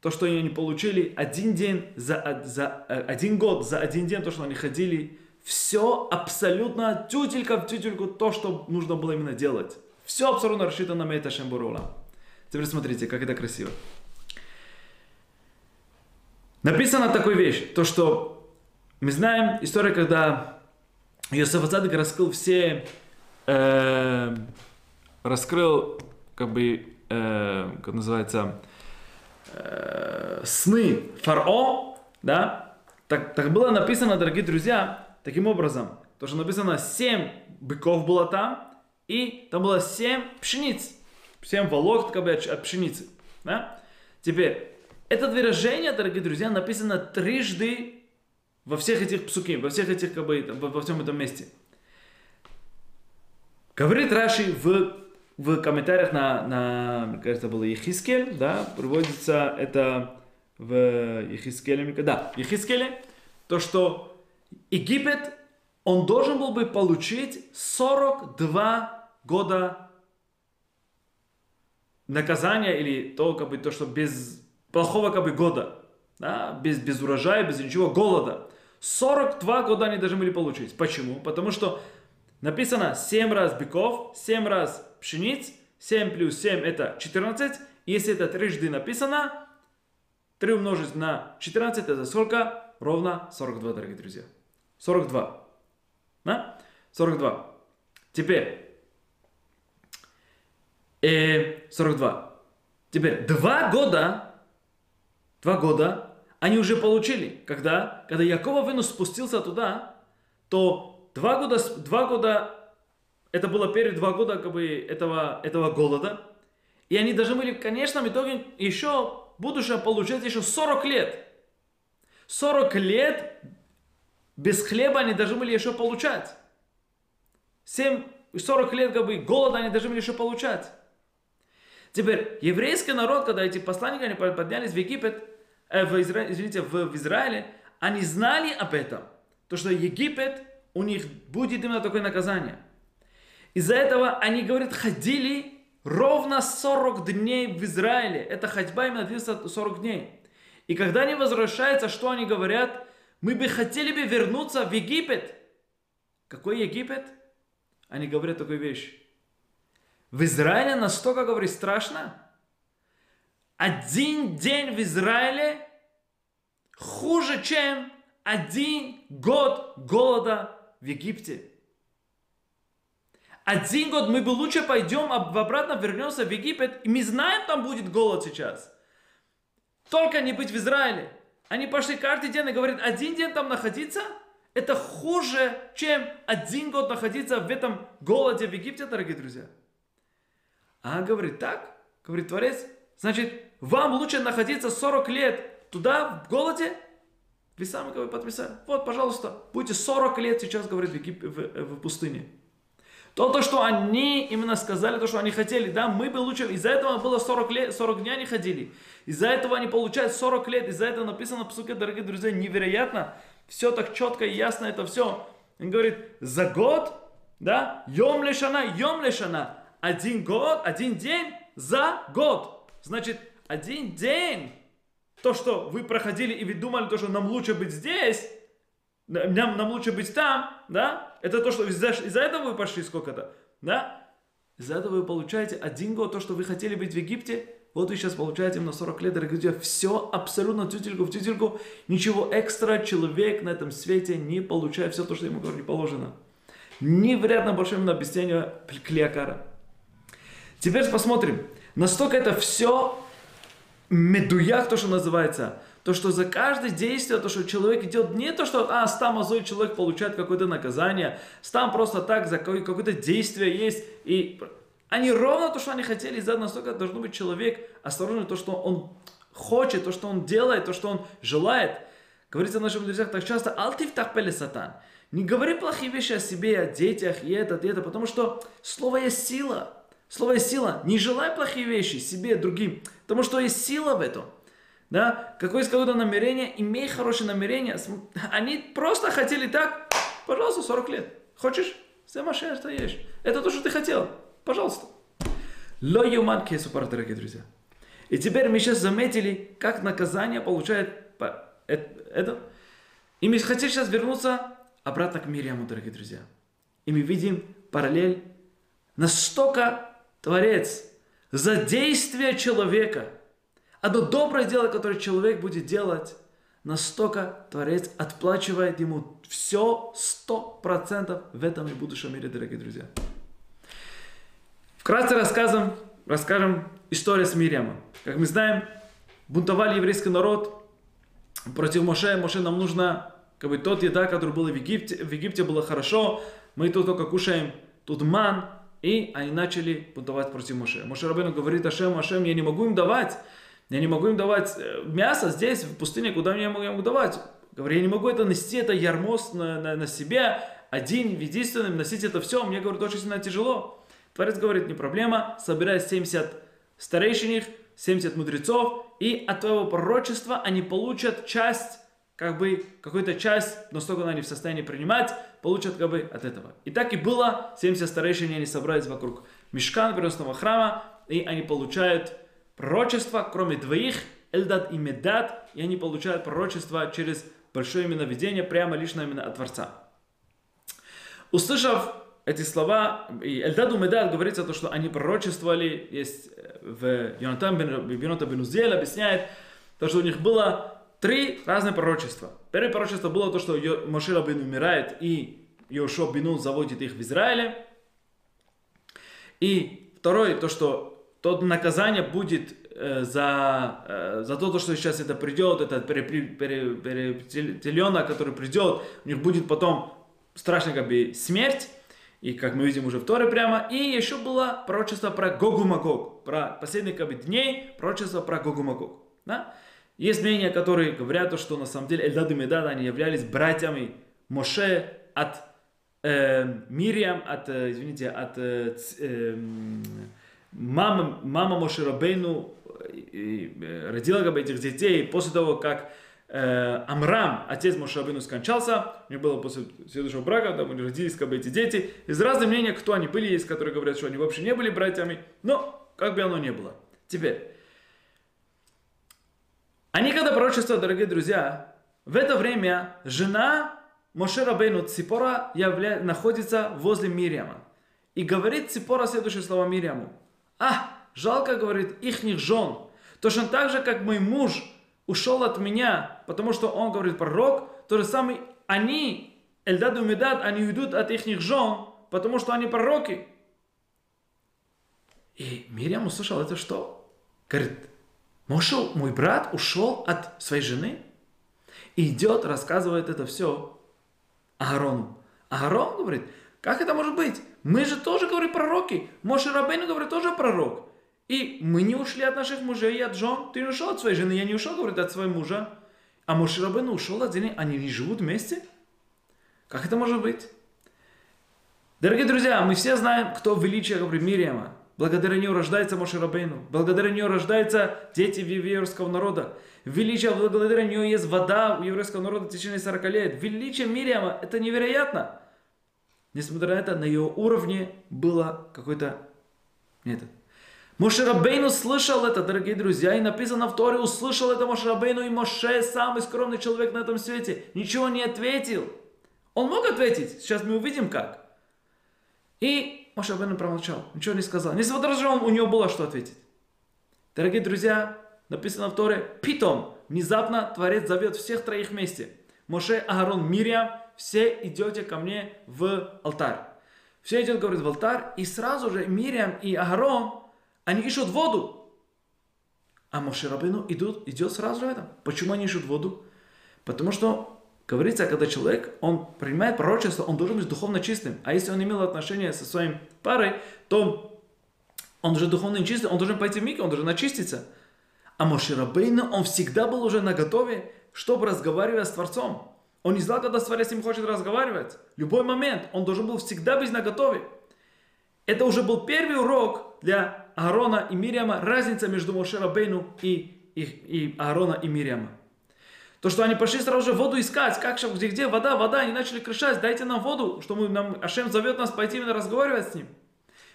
то, что они получили, один день за, за один год, за один день, то, что они ходили, все абсолютно тютелька в тютельку, то, что нужно было именно делать. Все абсолютно рассчитано на Мейта Шембурула. Теперь смотрите, как это красиво. Написано такую вещь, то, что мы знаем историю, когда Йосеф Ацадик раскрыл все, э, раскрыл, как бы, э, как называется, э, сны фарао, да, так, так было написано, дорогие друзья, таким образом, то, что написано, семь быков было там, и там было семь пшениц, семь волок как бы, от пшеницы, да. Теперь, это выражение, дорогие друзья, написано трижды во всех этих псуки, во всех этих, как бы, во, во всем этом месте. Говорит Раши в, в комментариях на, на, мне кажется, было Ехискель, да, приводится это в Ехискеле, да, Ехискеле, то, что Египет, он должен был бы получить 42 года наказания или то, как бы, то, что без плохого как бы, года, да, без, без урожая, без ничего, голода. 42 года они должны были получить. Почему? Потому что написано 7 раз быков, 7 раз пшениц, 7 плюс 7 это 14. Если это трижды написано, 3 умножить на 14 это сколько? Ровно 42, дорогие друзья. 42. Да? 42. Теперь. Э, 42. Теперь, два года, два года они уже получили. Когда? Когда Якова Вину спустился туда, то два года, два года, это было перед два года как бы, этого, этого голода, и они должны были в конечном итоге еще будущее получать еще 40 лет. 40 лет без хлеба они должны были еще получать. 7, 40 лет как бы, голода они должны были еще получать. Теперь, еврейский народ, когда эти посланники они поднялись в Египет, э, в Изра... извините, в, в Израиле, они знали об этом. То, что Египет, у них будет именно такое наказание. Из-за этого они, говорят, ходили ровно 40 дней в Израиле. Это ходьба именно длится 40 дней. И когда они возвращаются, что они говорят? Мы бы хотели бы вернуться в Египет. Какой Египет? Они говорят такую вещь. В Израиле настолько, говорит, страшно, один день в Израиле хуже, чем один год голода в Египте. Один год мы бы лучше пойдем, обратно вернемся в Египет, и мы знаем, там будет голод сейчас. Только не быть в Израиле. Они пошли каждый день и говорят, один день там находиться, это хуже, чем один год находиться в этом голоде в Египте, дорогие друзья. А говорит, так, говорит Творец, значит, вам лучше находиться 40 лет туда, в голоде, вы сами как бы подписали. Вот, пожалуйста, будете 40 лет сейчас, говорит, в, Егип... в, в пустыне. То, то, что они именно сказали, то, что они хотели, да, мы бы лучше, из-за этого было 40 лет, 40 дней они ходили, из-за этого они получают 40 лет, из-за этого написано в суке, дорогие друзья, невероятно, все так четко и ясно, это все. Он говорит, за год Да? Йом лешана, йом лешана. Один год, один день за год. Значит, один день. То, что вы проходили и вы думали, то, что нам лучше быть здесь, нам, нам лучше быть там, да? Это то, что из-за, из-за этого вы пошли сколько-то, да? Из-за этого вы получаете один год, то, что вы хотели быть в Египте, вот вы сейчас получаете на 40 лет, дорогие друзья, все абсолютно тютельку в тютельку, ничего экстра человек на этом свете не получает, все то, что ему говорили, положено. Невероятно большое объяснение Клеокара. Теперь посмотрим, настолько это все медуях, то, что называется, то, что за каждое действие, то, что человек идет, не то, что, а, стам злой человек получает какое-то наказание, стам просто так за какое-то действие есть, и они ровно то, что они хотели сделать, настолько должен быть человек осторожный, то, что он хочет, то, что он делает, то, что он желает. Говорится в наших друзьях так часто, алтив так пели сатан. Не говори плохие вещи о себе, о детях, и это, и это, потому что слово есть сила. Слово есть сила. Не желай плохие вещи себе, другим, потому что есть сила в этом. Да? Какое есть какое-то намерение, имей хорошее намерение. Они просто хотели так, пожалуйста, 40 лет. Хочешь? Машина, что есть. Это то, что ты хотел. Пожалуйста. Ло юман кесупар, дорогие друзья. И теперь мы сейчас заметили, как наказание получает это. И мы хотим сейчас вернуться обратно к Мириаму, дорогие друзья. И мы видим параллель. Настолько Творец за действие человека, одно доброе дело, которое человек будет делать, настолько Творец отплачивает ему все сто процентов в этом и будущем мире, дорогие друзья. Вкратце рассказом, расскажем историю с Мириамом. Как мы знаем, бунтовали еврейский народ против Моше. Моше нам нужно, как бы тот еда, который был в Египте, в Египте было хорошо, мы тут только кушаем тут ман, и они начали бунтовать против Моше. Моше Рабену говорит Ашем, Ашем, я не могу им давать, я не могу им давать э, мясо здесь, в пустыне, куда мне я могу, я могу давать. Говорю, я не могу это нести, это ярмост на, на, на себе, один, единственным, носить это все, мне, говорит, очень сильно тяжело. Творец говорит, не проблема, собирай 70 старейшин, 70 мудрецов, и от твоего пророчества они получат часть, как бы, какую-то часть, но столько они в состоянии принимать, получат как бы от этого. И так и было, 70 старейшин они собрались вокруг мешкан переносного храма, и они получают пророчество, кроме двоих, Эльдад и Медад, и они получают пророчество через большое именно видение, прямо лично именно от Творца. Услышав эти слова, и Эльдаду Медад говорится то, что они пророчествовали, есть э, в Йонатан Бенота Бенузель объясняет, то, что у них было три разных пророчества. Первое пророчество было то, что Моше Рабин умирает, и Йошо Бинун заводит их в Израиле. И второе, то, что то наказание будет э, за, э, за то, что сейчас это придет, этот теленок, который придет, у них будет потом страшная как бы смерть, и как мы видим уже в Торе прямо. И еще было пророчество про Гогу Магог. Про последних как бы, дней пророчество про Гогу Магог. Да? Есть мнения, которые говорят, что на самом деле Эльдад и Медад, они являлись братьями Моше от э, Мириам, от, э, извините, от э, э, мама Моше Рабейну э, родила как бы, этих детей после того, как э, Амрам, отец Мошабину, скончался, у них было после следующего брака, там родились как бы эти дети. Из разных мнений, кто они были, есть, которые говорят, что они вообще не были братьями, но как бы оно ни было. Теперь, они когда пророчество, дорогие друзья, в это время жена Моше Рабейну Ципора явля... находится возле Мириама. И говорит Ципора следующее слово Мириаму. А, жалко, говорит, ихних жен. Точно так же, как мой муж ушел от меня, потому что он говорит пророк, то же самое они, Эльдад и Медад, они уйдут от их жен, потому что они пророки. И Мириам услышал это что? Говорит, Моше, мой брат ушел от своей жены и идет, рассказывает это все Аарону. Аарон говорит, как это может быть? Мы же тоже, говорим, пророки. Моше Рабейну, говорит, тоже пророк. И мы не ушли от наших мужей и от жен. Ты не ушел от своей жены, я не ушел, говорит, от своего мужа. А Моше Рабейну ушел жены, они не живут вместе? Как это может быть? Дорогие друзья, мы все знаем, кто величие, говорит, Мириама. Благодаря нее рождается Моше Рабейну. Благодаря нее рождаются дети еврейского народа. Величие, благодаря нее есть вода у еврейского народа в течение 40 лет. Величие Мириама, это невероятно. несмотря на это, на ее уровне было какой-то... Нет. Моше Рабейну слышал это, дорогие друзья, и написано в Торе, услышал это Моше Рабейну, и Моше, самый скромный человек на этом свете, ничего не ответил. Он мог ответить, сейчас мы увидим как. И Моше Рабейну промолчал, ничего не сказал. Несмотря на то, у него было что ответить. Дорогие друзья, написано в Торе, питом, внезапно Творец зовет всех троих вместе. Моше, Агарон, Мирьям, все идете ко мне в алтарь. Все идет, говорит, в алтарь, и сразу же Мирьям и Агарон, они ищут воду. А Моше Рабину идут, идет сразу же это. Почему они ищут воду? Потому что говорится, когда человек, он принимает пророчество, он должен быть духовно чистым. А если он имел отношение со своим парой, то он уже духовно чистый, он должен пойти в миг, он должен очиститься. А Моше Рабейну, он всегда был уже на готове, чтобы разговаривать с Творцом. Он не знал, когда Творец с ним хочет разговаривать. Любой момент он должен был всегда быть на готове. Это уже был первый урок для Аарона и Мириама, разница между Моше Рабейну и, и, и Аарона и Мириама. То, что они пошли сразу же воду искать, как где, где вода, вода, они начали кричать, дайте нам воду, что мы, нам, Ашем зовет нас пойти именно разговаривать с ним.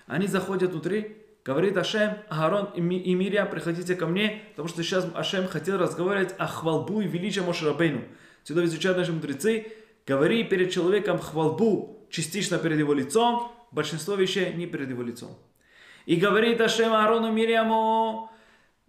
Они заходят внутри, говорит Ашем, Аарон и, Ми, Мирия, приходите ко мне, потому что сейчас Ашем хотел разговаривать о хвалбу и величии Моше Рабейну. Сюда изучают наши мудрецы, говори перед человеком хвалбу, частично перед его лицом, большинство вещей не перед его лицом. И говорит Ашем Аарону Мириаму,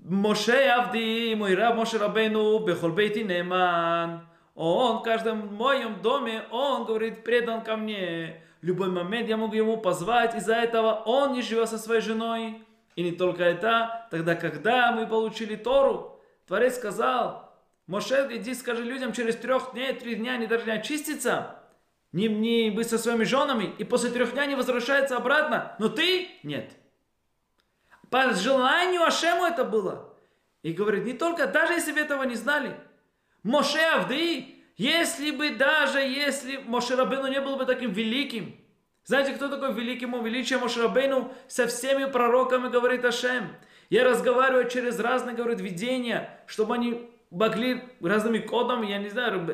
Моше Авди, мой раб Моше Рабейну, Бехол Бейти Неман. Он в каждом моем доме, он, говорит, предан ко мне. Любой момент я могу ему позвать, из-за этого он не живет со своей женой. И не только это, тогда, когда мы получили Тору, Творец сказал, Моше, иди скажи людям, через трех дней, три дня они должны очиститься, не, не быть со своими женами, и после трех дней они возвращаются обратно. Но ты нет. По желанию Ашему это было. И говорит, не только, даже если вы этого не знали, Моше Авды, если бы даже, если Моше Рабейну не был бы таким великим, знаете, кто такой великий ему величие Моше Рабейну? Со всеми пророками, говорит Ашем. Я разговариваю через разные, говорит, видения, чтобы они могли разными кодами, я не знаю,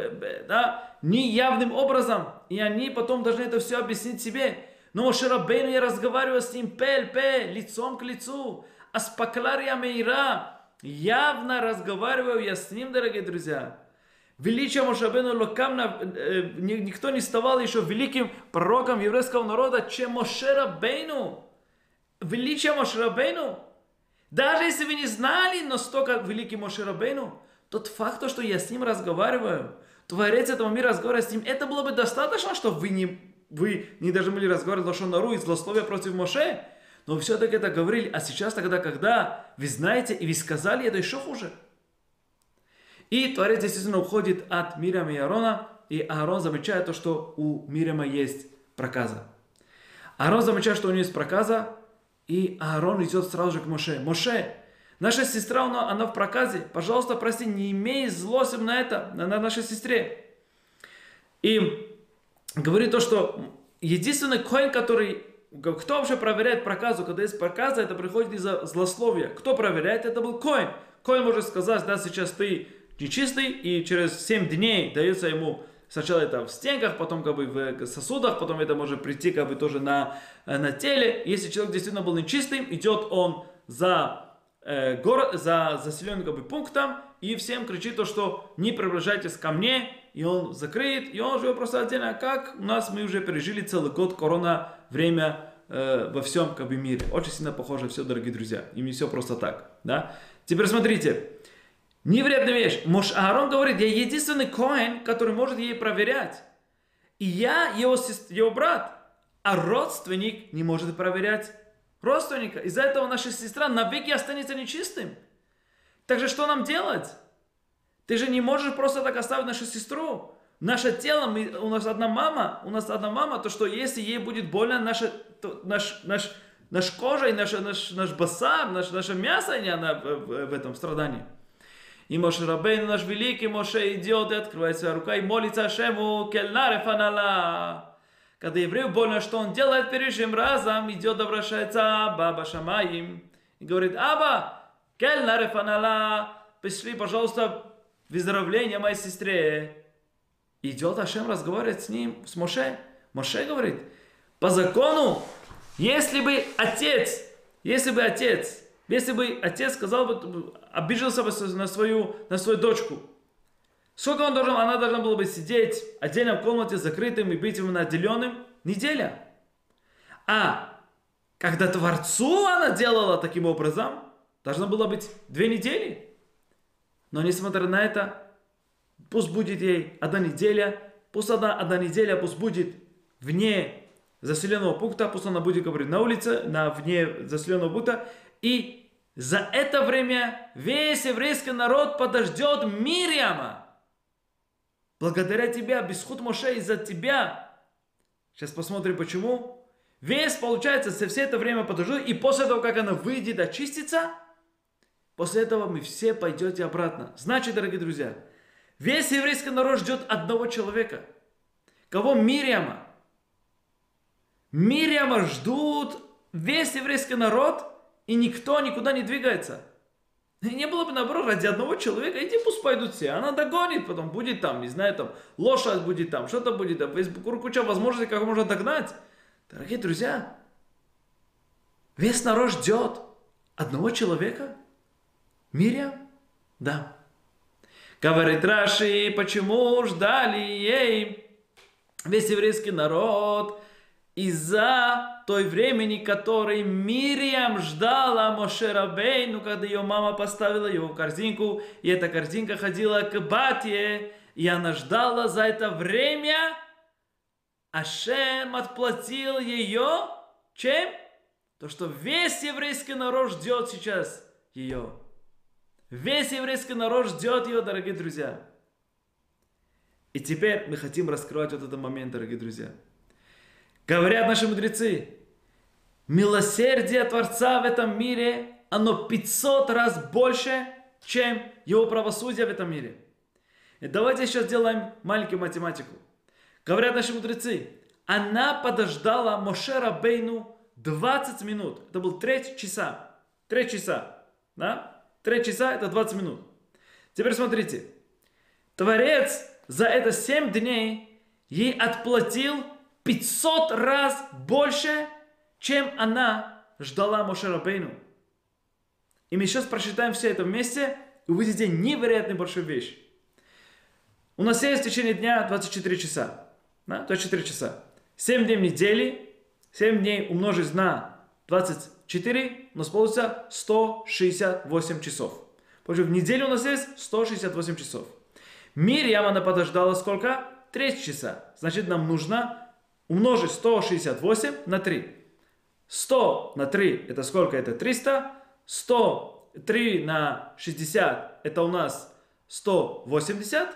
да, неявным образом, и они потом должны это все объяснить себе. Но Шарабейну я разговариваю с ним пель пе, лицом к лицу, а с Паклария Мейра явно разговариваю я с ним, дорогие друзья. Величие Мошабену Локамна, э, никто не ставал еще великим пророком еврейского народа, чем Мошерабейну. Величие Мошерабейну. Даже если вы не знали настолько великий Мошерабейну, тот факт, что я с ним разговариваю, Творец этого мира разговаривает с ним, это было бы достаточно, чтобы вы не вы не должны были разговаривать лошонару и злословия против Моше, но вы все-таки это говорили. А сейчас тогда, когда вы знаете и вы сказали, это еще хуже. И Творец, действительно, уходит от Миряма и Аарона, и Аарон замечает то, что у Миряма есть проказа. Аарон замечает, что у него есть проказа, и Аарон идет сразу же к Моше. Моше, наша сестра, она, она в проказе, пожалуйста, прости, не имей злости на это, на, на нашей сестре. И говорит то, что единственный коин, который... Кто вообще проверяет проказу? Когда есть проказа, это приходит из-за злословия. Кто проверяет? Это был коин. Коин может сказать, да, сейчас ты нечистый, и через 7 дней дается ему сначала это в стенках, потом как бы в сосудах, потом это может прийти как бы тоже на, на теле. Если человек действительно был нечистым, идет он за э, город, за заселенным как бы пунктом и всем кричит то, что не приближайтесь ко мне, и он закрыт, и он живет просто отдельно. А как у нас мы уже пережили целый год корона время э, во всем как бы мире. Очень сильно похоже все, дорогие друзья. И не все просто так. Да? Теперь смотрите. Невредная вещь. Мош Аарон говорит, я единственный коин, который может ей проверять. И я его, его брат. А родственник не может проверять родственника. Из-за этого наша сестра навеки останется нечистым. Также что нам делать? Ты же не можешь просто так оставить нашу сестру. Наше тело, мы, у нас одна мама, у нас одна мама, то что если ей будет больно, наша, то, наш, наш, наш кожа и наш, наш, наш басар, наш, наше мясо, не она в, в, этом страдании. И Моше Рабейн, наш великий Моше, идет и открывает своя рука и молится Ашему, кельнаре фанала. Когда еврею больно, что он делает перед ним разом, идет, обращается Баба Шамаим и говорит, Аба, кельнаре фанала, пришли, пожалуйста, выздоровление моей сестре. Идет Ашем разговаривает с ним, с Моше. Моше говорит, по закону, если бы отец, если бы отец, если бы отец сказал бы, обижался бы на свою, на свою дочку, сколько он должен, она должна была бы сидеть отдельно в комнате закрытым и быть именно отделенным? Неделя. А когда Творцу она делала таким образом, должно было быть две недели. Но несмотря на это, пусть будет ей одна неделя, пусть одна, одна неделя, пусть будет вне заселенного пункта, пусть она будет говорить на улице, на вне заселенного пункта, и за это время весь еврейский народ подождет Мирьяма. Благодаря тебя, Бесхуд Моше, из-за тебя. Сейчас посмотрим, почему. Весь, получается, за все это время подождет, и после того, как она выйдет, очистится, после этого мы все пойдете обратно. Значит, дорогие друзья, весь еврейский народ ждет одного человека. Кого? Мирьяма. Мирьяма ждут весь еврейский народ, и никто никуда не двигается. И не было бы, наоборот, ради одного человека, иди пусть пойдут все. Она догонит, потом будет там, не знаю, там, лошадь будет там, что-то будет там, куча возможностей, как можно догнать. Дорогие друзья, весь народ ждет одного человека. Мирьям? Да. Говорит Раши, почему ждали ей весь еврейский народ из-за той времени, который Мириам ждала Моше Рабейну, когда ее мама поставила его в корзинку, и эта корзинка ходила к Батье, и она ждала за это время, Ашем отплатил ее чем? То, что весь еврейский народ ждет сейчас ее. Весь еврейский народ ждет ее, дорогие друзья. И теперь мы хотим раскрывать вот этот момент, дорогие друзья. Говорят наши мудрецы, милосердие Творца в этом мире, оно 500 раз больше, чем его правосудие в этом мире. И давайте сейчас сделаем маленькую математику. Говорят наши мудрецы, она подождала Мошера Бейну 20 минут. Это был треть часа. Треть часа. Да? Треть часа это 20 минут. Теперь смотрите. Творец за это 7 дней ей отплатил 500 раз больше, чем она ждала Мошера Бейну. И мы сейчас прочитаем все это вместе и увидите невероятную большую вещь. У нас есть в течение дня 24 часа. Да? 24 часа. 7 дней в недели, 7 дней умножить на 24, у нас получится 168 часов. Потому в неделю у нас есть 168 часов. Мирьям она подождала сколько? 3 часа. Значит, нам нужно умножить 168 на 3. 100 на 3 это сколько? Это 300. 103 на 60 это у нас 180.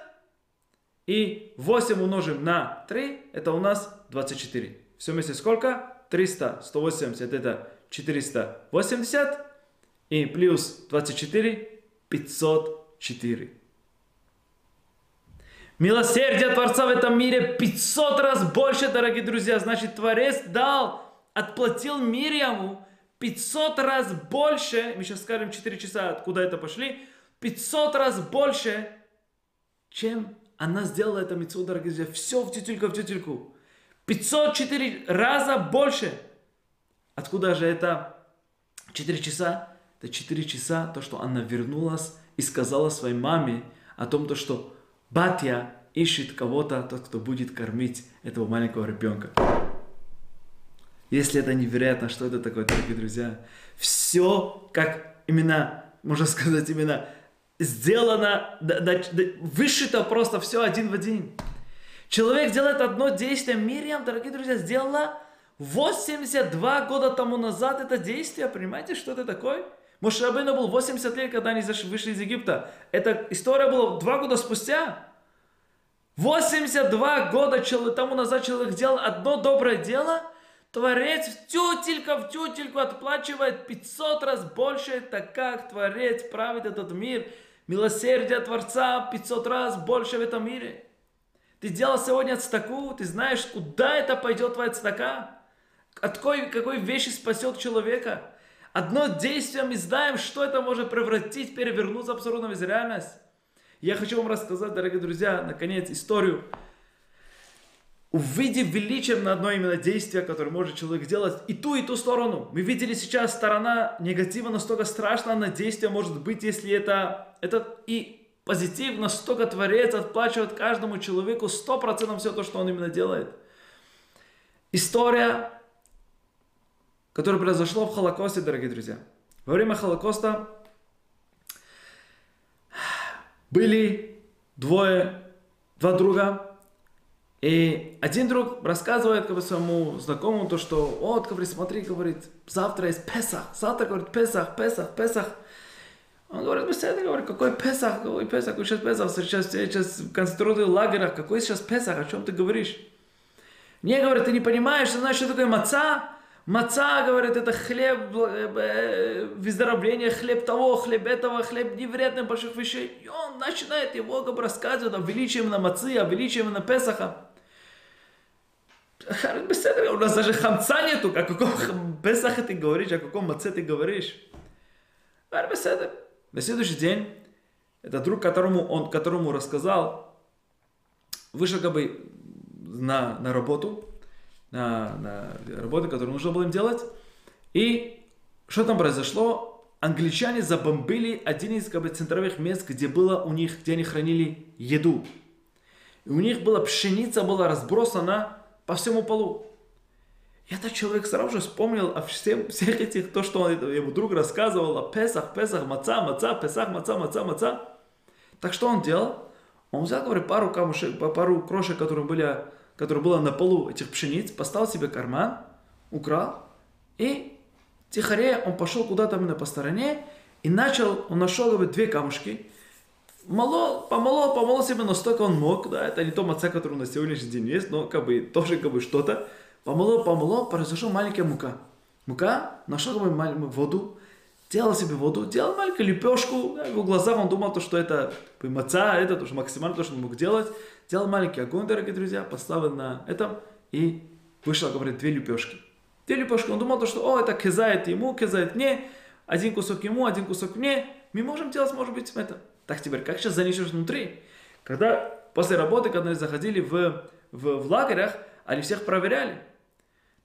И 8 умножим на 3, это у нас 24. Все вместе сколько? 300, 180, это 480. И плюс 24, 504. Милосердие Творца в этом мире 500 раз больше, дорогие друзья. Значит, Творец дал, отплатил Мирьяму 500 раз больше. Мы сейчас скажем 4 часа, откуда это пошли. 500 раз больше, чем она сделала это митцву, дорогие друзья, все в тютельку, в тютельку. 504 раза больше. Откуда же это 4 часа? Это 4 часа, то, что она вернулась и сказала своей маме о том, то, что Батя ищет кого-то, тот, кто будет кормить этого маленького ребенка. Если это невероятно, что это такое, дорогие друзья? Все, как именно, можно сказать, именно сделано, вышито просто все один в один. Человек делает одно действие. Мириам, дорогие друзья, сделала 82 года тому назад это действие. Понимаете, что это такое? Мошрабейну был 80 лет, когда они вышли из Египта. Эта история была два года спустя. 82 года тому назад человек делал одно доброе дело, Творец в тютелька в тютельку отплачивает 500 раз больше, так как Творец правит этот мир – Милосердие Творца 500 раз больше в этом мире. Ты делал сегодня цтаку, ты знаешь, куда это пойдет твоя цтака? От какой, какой вещи спасет человека? Одно действие мы знаем, что это может превратить, перевернуть абсолютно в реальность. Я хочу вам рассказать, дорогие друзья, наконец, историю. увидев величием на одно именно действие, которое может человек делать, и ту, и ту сторону. Мы видели сейчас, сторона негатива настолько страшна на действие может быть, если это, это и позитив настолько Творец отплачивает каждому человеку 100% все то, что он именно делает. История, которая произошла в Холокосте, дорогие друзья. Во время Холокоста были двое, два друга, и один друг рассказывает как бы, своему знакомому то, что вот, говорит, смотри, говорит, завтра есть Песах, завтра, говорит, Песах, Песах, Песах. Он говорит, беседа, говорит, какой Песах, какой Песах, сейчас Песах, сейчас, сейчас концентрационных лагерях, какой сейчас Песах, о чем ты говоришь? Не, говорит, ты не понимаешь, ты знаешь, что такое маца? Маца, говорит, это хлеб э, выздоровления, хлеб того, хлеб этого, хлеб невредных больших вещей. И он начинает его как бы рассказывать о величии на мацы, о величии на Песаха. У нас даже хамца нету, о каком Песахе ты говоришь, о каком маце ты говоришь. На следующий день, этот друг, которому он которому рассказал, вышел как бы на, на работу, на, на работу, которую нужно было им делать. И что там произошло? Англичане забомбили один из как бы, центровых мест, где было у них, где они хранили еду. И у них была пшеница, была разбросана по всему полу. И этот человек сразу же вспомнил о всем, всех этих, то, что он, его друг рассказывал, о Песах, Песах, Маца, Маца, Песах, Маца, Маца, Маца. Так что он делал? Он взял, говорю, пару камушек, пару крошек, которые были который было на полу этих пшениц, поставил себе карман, украл, и тихорее он пошел куда-то именно по стороне, и начал, он нашел говорит, две камушки, мало, помолол, помолол себе настолько он мог, да, это не то маца, который на сегодняшний день есть, но как бы тоже как бы что-то, помолол, помолол, произошла маленькая мука. Мука, нашел бы воду, делал себе воду, делал маленькую лепешку, его глазах он думал, то, что это маца, это то, что максимально то, что он мог делать, Делал маленький огонь, дорогие друзья, поставил на этом и вышел, говорит, две лепешки. Две лепешки. Он думал, что, о, это кезает ему, кезает мне, один кусок ему, один кусок мне. Мы можем делать, может быть, это. Так теперь, как сейчас занесешь внутри? Когда после работы, когда они заходили в, в, в лагерях, они всех проверяли.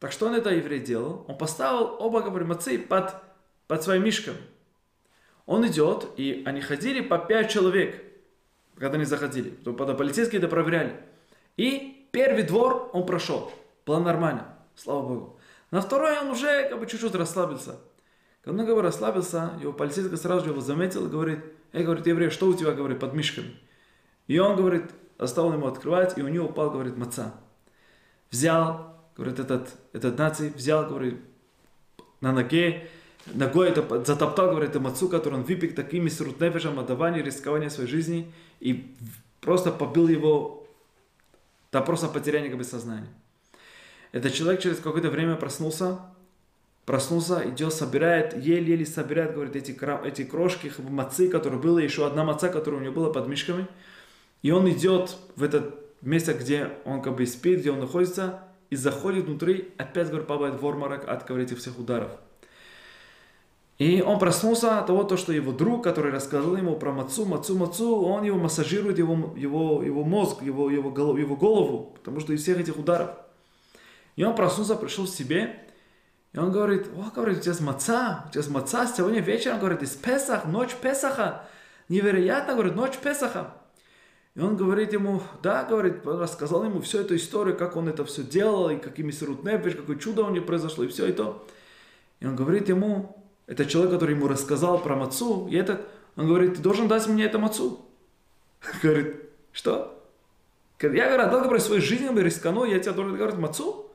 Так что он это еврей делал? Он поставил оба, говорит, мацы под, под своим мишком. Он идет, и они ходили по пять человек когда они заходили. То потом полицейские это проверяли. И первый двор он прошел. Было нормально. Слава Богу. На второй он уже как бы чуть-чуть расслабился. Когда он как бы расслабился, его полицейский сразу же его заметил и говорит, эй, говорит, еврей, что у тебя, говорит, под мишками? И он, говорит, оставил ему открывать, и у него упал, говорит, маца. Взял, говорит, этот, этот наций, взял, говорит, на ноге, ногой это затоптал, говорит, мацу, который он выпек такими срутнефешем, отдавание, рискование своей жизни, и просто побил его до просто потеряния как бы сознания. Этот человек через какое-то время проснулся, проснулся, идет, собирает, еле-еле собирает, говорит, эти, эти крошки, мацы, которые было, еще одна маца, которая у него была под мишками. И он идет в это место, где он как бы спит, где он находится, и заходит внутри, опять, говорит, падает в обморок от, говорит, этих всех ударов. И он проснулся от того, то, что его друг, который рассказал ему про мацу, мацу, мацу, он его массажирует, его, его, его мозг, его, его, голову, его голову, потому что из всех этих ударов. И он проснулся, пришел в себе, и он говорит, о, говорит, у тебя маца, у тебя маца, сегодня вечером, говорит, из Песах, ночь Песаха, невероятно, говорит, ночь Песаха. И он говорит ему, да, говорит, рассказал ему всю эту историю, как он это все делал, и какими сирут нефиш, какое чудо у него произошло, и все это. И он говорит ему, это человек, который ему рассказал про мацу, и этот, он говорит, ты должен дать мне это мацу. Говорит, что? Я, говорю, отдал, говорю, свою жизнь, я рискану, я тебе должен говорить мацу?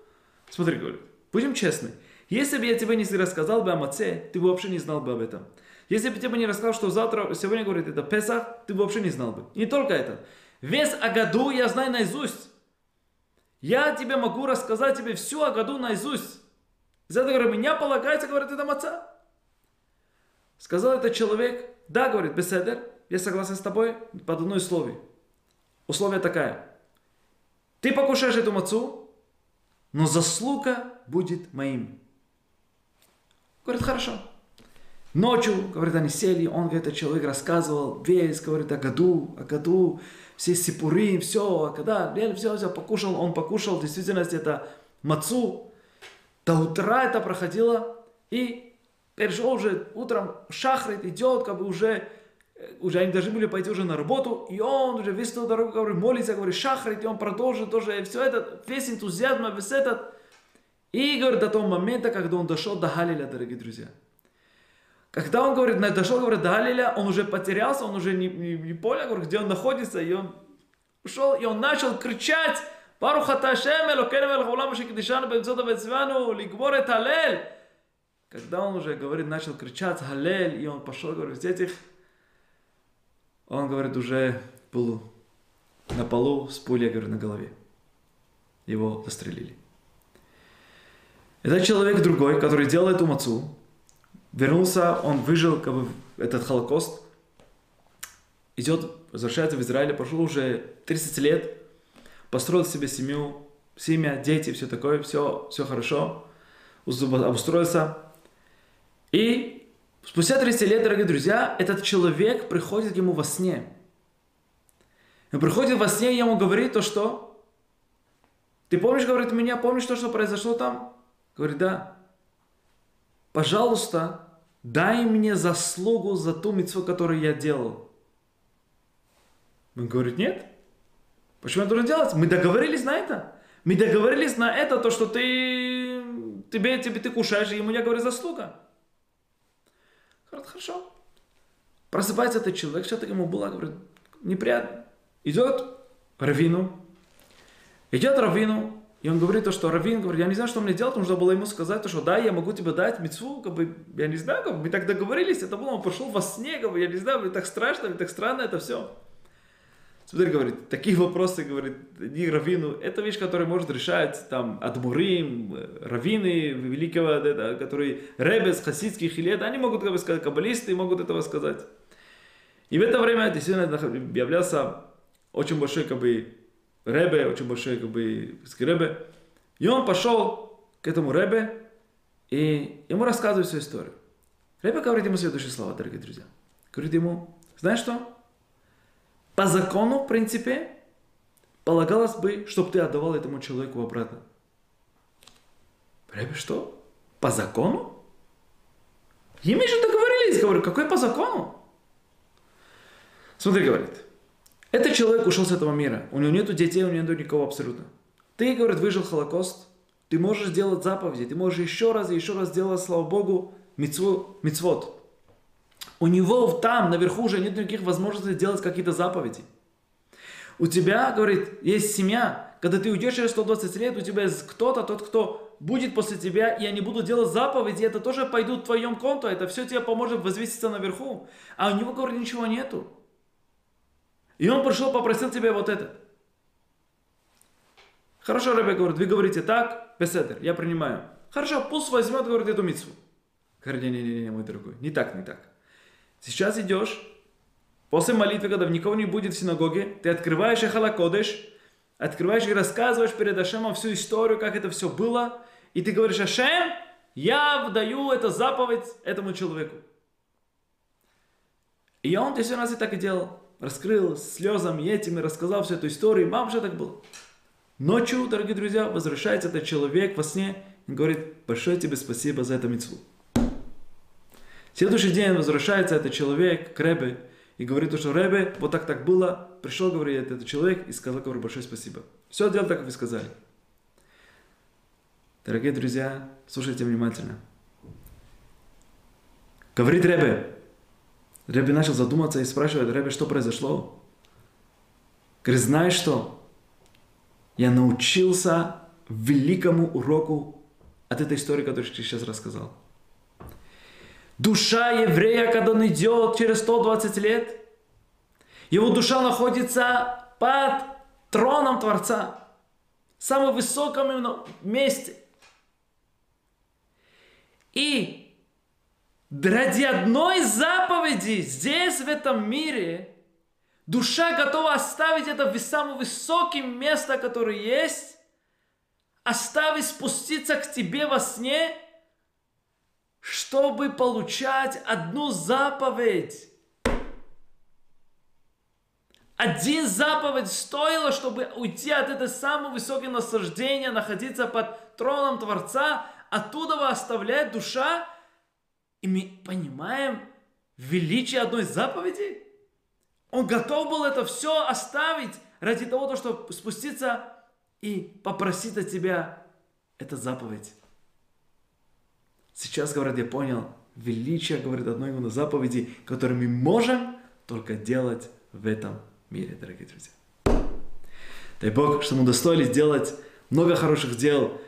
Смотри, говорит, будем честны. Если бы я тебе не рассказал бы о маце, ты бы вообще не знал бы об этом. Если бы тебе не рассказал, что завтра, сегодня, говорит, это Песах, ты бы вообще не знал бы. Не только это. Весь о году я знаю наизусть. Я тебе могу рассказать тебе всю о году наизусть. За это, говорю, меня полагается, говорит, это маца. Сказал этот человек, да, говорит, беседер, я согласен с тобой под одной условие. Условие такая. Ты покушаешь эту мацу, но заслуга будет моим. Говорит, хорошо. Ночью, говорит, они сели, он, говорит, этот человек рассказывал весь, говорит, о году, о году, все сипуры, все, когда все, все, покушал, он покушал, в действительности это мацу, до утра это проходило, и перешел уже утром, шахрит идет, как бы уже, уже они должны были пойти уже на работу, и он уже весь эту дорогу говорит, молится, говорит, шахрит, и он продолжит тоже, и все это, весь энтузиазм, весь этот, и говорит до того момента, когда он дошел до Галиля, дорогие друзья. Когда он говорит, дошел, говорит, до Галиля, он уже потерялся, он уже не, не, не понял, говорит, где он находится, и он ушел, и он начал кричать, ברוך אתה השם אלוקינו מלך העולם אשר קידשנו באמצעות וציוונו לגמור את הלל. Когда он уже говорит, начал кричать Халель, и он пошел, говорит, этих, он говорит, уже был на полу с пулей, говорю, на голове. Его застрелили. Этот человек другой, который делал эту мацу, вернулся, он выжил как бы, этот Холокост, идет, возвращается в Израиль, прошло уже 30 лет, построил себе семью, семья, дети, все такое, все, все хорошо, обустроился. И спустя 30 лет, дорогие друзья, этот человек приходит к ему во сне. Он приходит во сне и ему говорит то, что ты помнишь, говорит, меня, помнишь то, что произошло там? Говорит, да. Пожалуйста, дай мне заслугу за ту митцву, которую я делал. Он говорит, нет. Почему я должен делать? Мы договорились на это. Мы договорились на это, то, что ты, тебе, тебе ты кушаешь, и ему я говорю заслуга. Говорит, хорошо. Просыпается этот человек, что-то ему было, говорит, неприятно. Идет Равину, идет Равину, и он говорит то, что Равин говорит, я не знаю, что мне делать, нужно было ему сказать, то, что да, я могу тебе дать мецву, как бы, я не знаю, как бы, мы так договорились, это было, он пошел во сне, как бы, я не знаю, мне так страшно, мне так странно это все. Смотри, говорит, такие вопросы, говорит, не раввину, это вещь, которая может решать там Адмурим, раввины великого, это, которые ребес, хасидских лет, они могут, как бы сказать, каббалисты могут этого сказать. И в это время действительно объявлялся очень большой, как бы, ребе, очень большой, как бы, ребе. И он пошел к этому ребе, и ему рассказывает всю историю. Ребе говорит ему следующие слова, дорогие друзья. Говорит ему, знаешь что? По закону, в принципе, полагалось бы, чтобы ты отдавал этому человеку обратно. Ребе, что? По закону? И мы же договорились. Говорю, какой по закону? Смотри, говорит. Этот человек ушел с этого мира. У него нету детей, у него нету никого абсолютно. Ты, говорит, выжил Холокост. Ты можешь делать заповеди. Ты можешь еще раз и еще раз делать, слава Богу, мицву, мицвод. У него там, наверху, уже нет никаких возможностей делать какие-то заповеди. У тебя, говорит, есть семья. Когда ты уйдешь через 120 лет, у тебя есть кто-то, тот, кто будет после тебя, и они будут делать заповеди, это тоже пойдут в твоем конту, это все тебе поможет возвеситься наверху. А у него, говорит, ничего нету. И он пришел, попросил тебя вот это. Хорошо, Рабе говорит, вы говорите так, беседер, я принимаю. Хорошо, пусть возьмет, говорит, эту митцву. Говорит, не-не-не, мой дорогой, не так, не так. Сейчас идешь, после молитвы, когда никого не будет в синагоге, ты открываешь Эхалакодыш, открываешь и рассказываешь перед Ашемом всю историю, как это все было, и ты говоришь, Ашем, я вдаю эту заповедь этому человеку. И он действительно раз и так и делал. Раскрыл слезами этими, рассказал всю эту историю. Мам, что так было? Ночью, дорогие друзья, возвращается этот человек во сне и говорит, большое тебе спасибо за эту митцву. Следующий день возвращается этот человек к Ребе и говорит, что Ребе, вот так так было, пришел, говорит, этот человек и сказал, говорю, большое спасибо. Все делал так, как вы сказали. Дорогие друзья, слушайте внимательно. Говорит Ребе. Ребе начал задуматься и спрашивает, Ребе, что произошло? Говорит, знаешь что? Я научился великому уроку от этой истории, которую я сейчас рассказал. Душа еврея, когда он идет через 120 лет, его душа находится под троном Творца, в самом высоком месте. И ради одной заповеди здесь, в этом мире, душа готова оставить это в самом высоком месте, которое есть, оставить спуститься к тебе во сне – чтобы получать одну заповедь. один заповедь стоило, чтобы уйти от этой самой высокой наслаждения, находиться под троном Творца, оттуда оставляет душа, и мы понимаем величие одной заповеди. Он готов был это все оставить ради того, чтобы спуститься и попросить от тебя эту заповедь. Сейчас, говорят, я понял, величие, говорит, одной именно заповеди, которую мы можем только делать в этом мире, дорогие друзья. Дай Бог, что мы удостоились делать много хороших дел,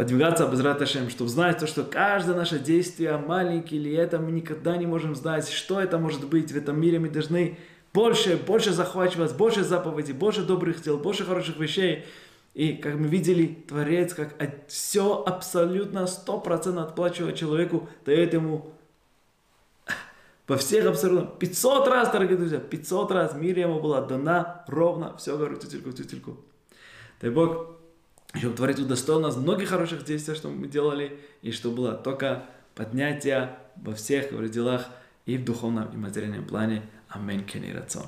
подвигаться без Раташем, чтобы знать то, что каждое наше действие, маленькие или это, мы никогда не можем знать, что это может быть. В этом мире мы должны больше, больше захвачивать, больше заповедей, больше добрых дел, больше хороших вещей. И, как мы видели, Творец, как все абсолютно, сто процентов отплачивает человеку, дает ему во всех абсолютно 500 раз, дорогие друзья, 500 раз мир ему была дана ровно, все, говорю, тютельку, тютельку. Дай Бог, чтобы Творец удостоил нас многих хороших действий, что мы делали, и что было только поднятие во всех делах и в духовном и материальном плане. Аминь, кенирацон.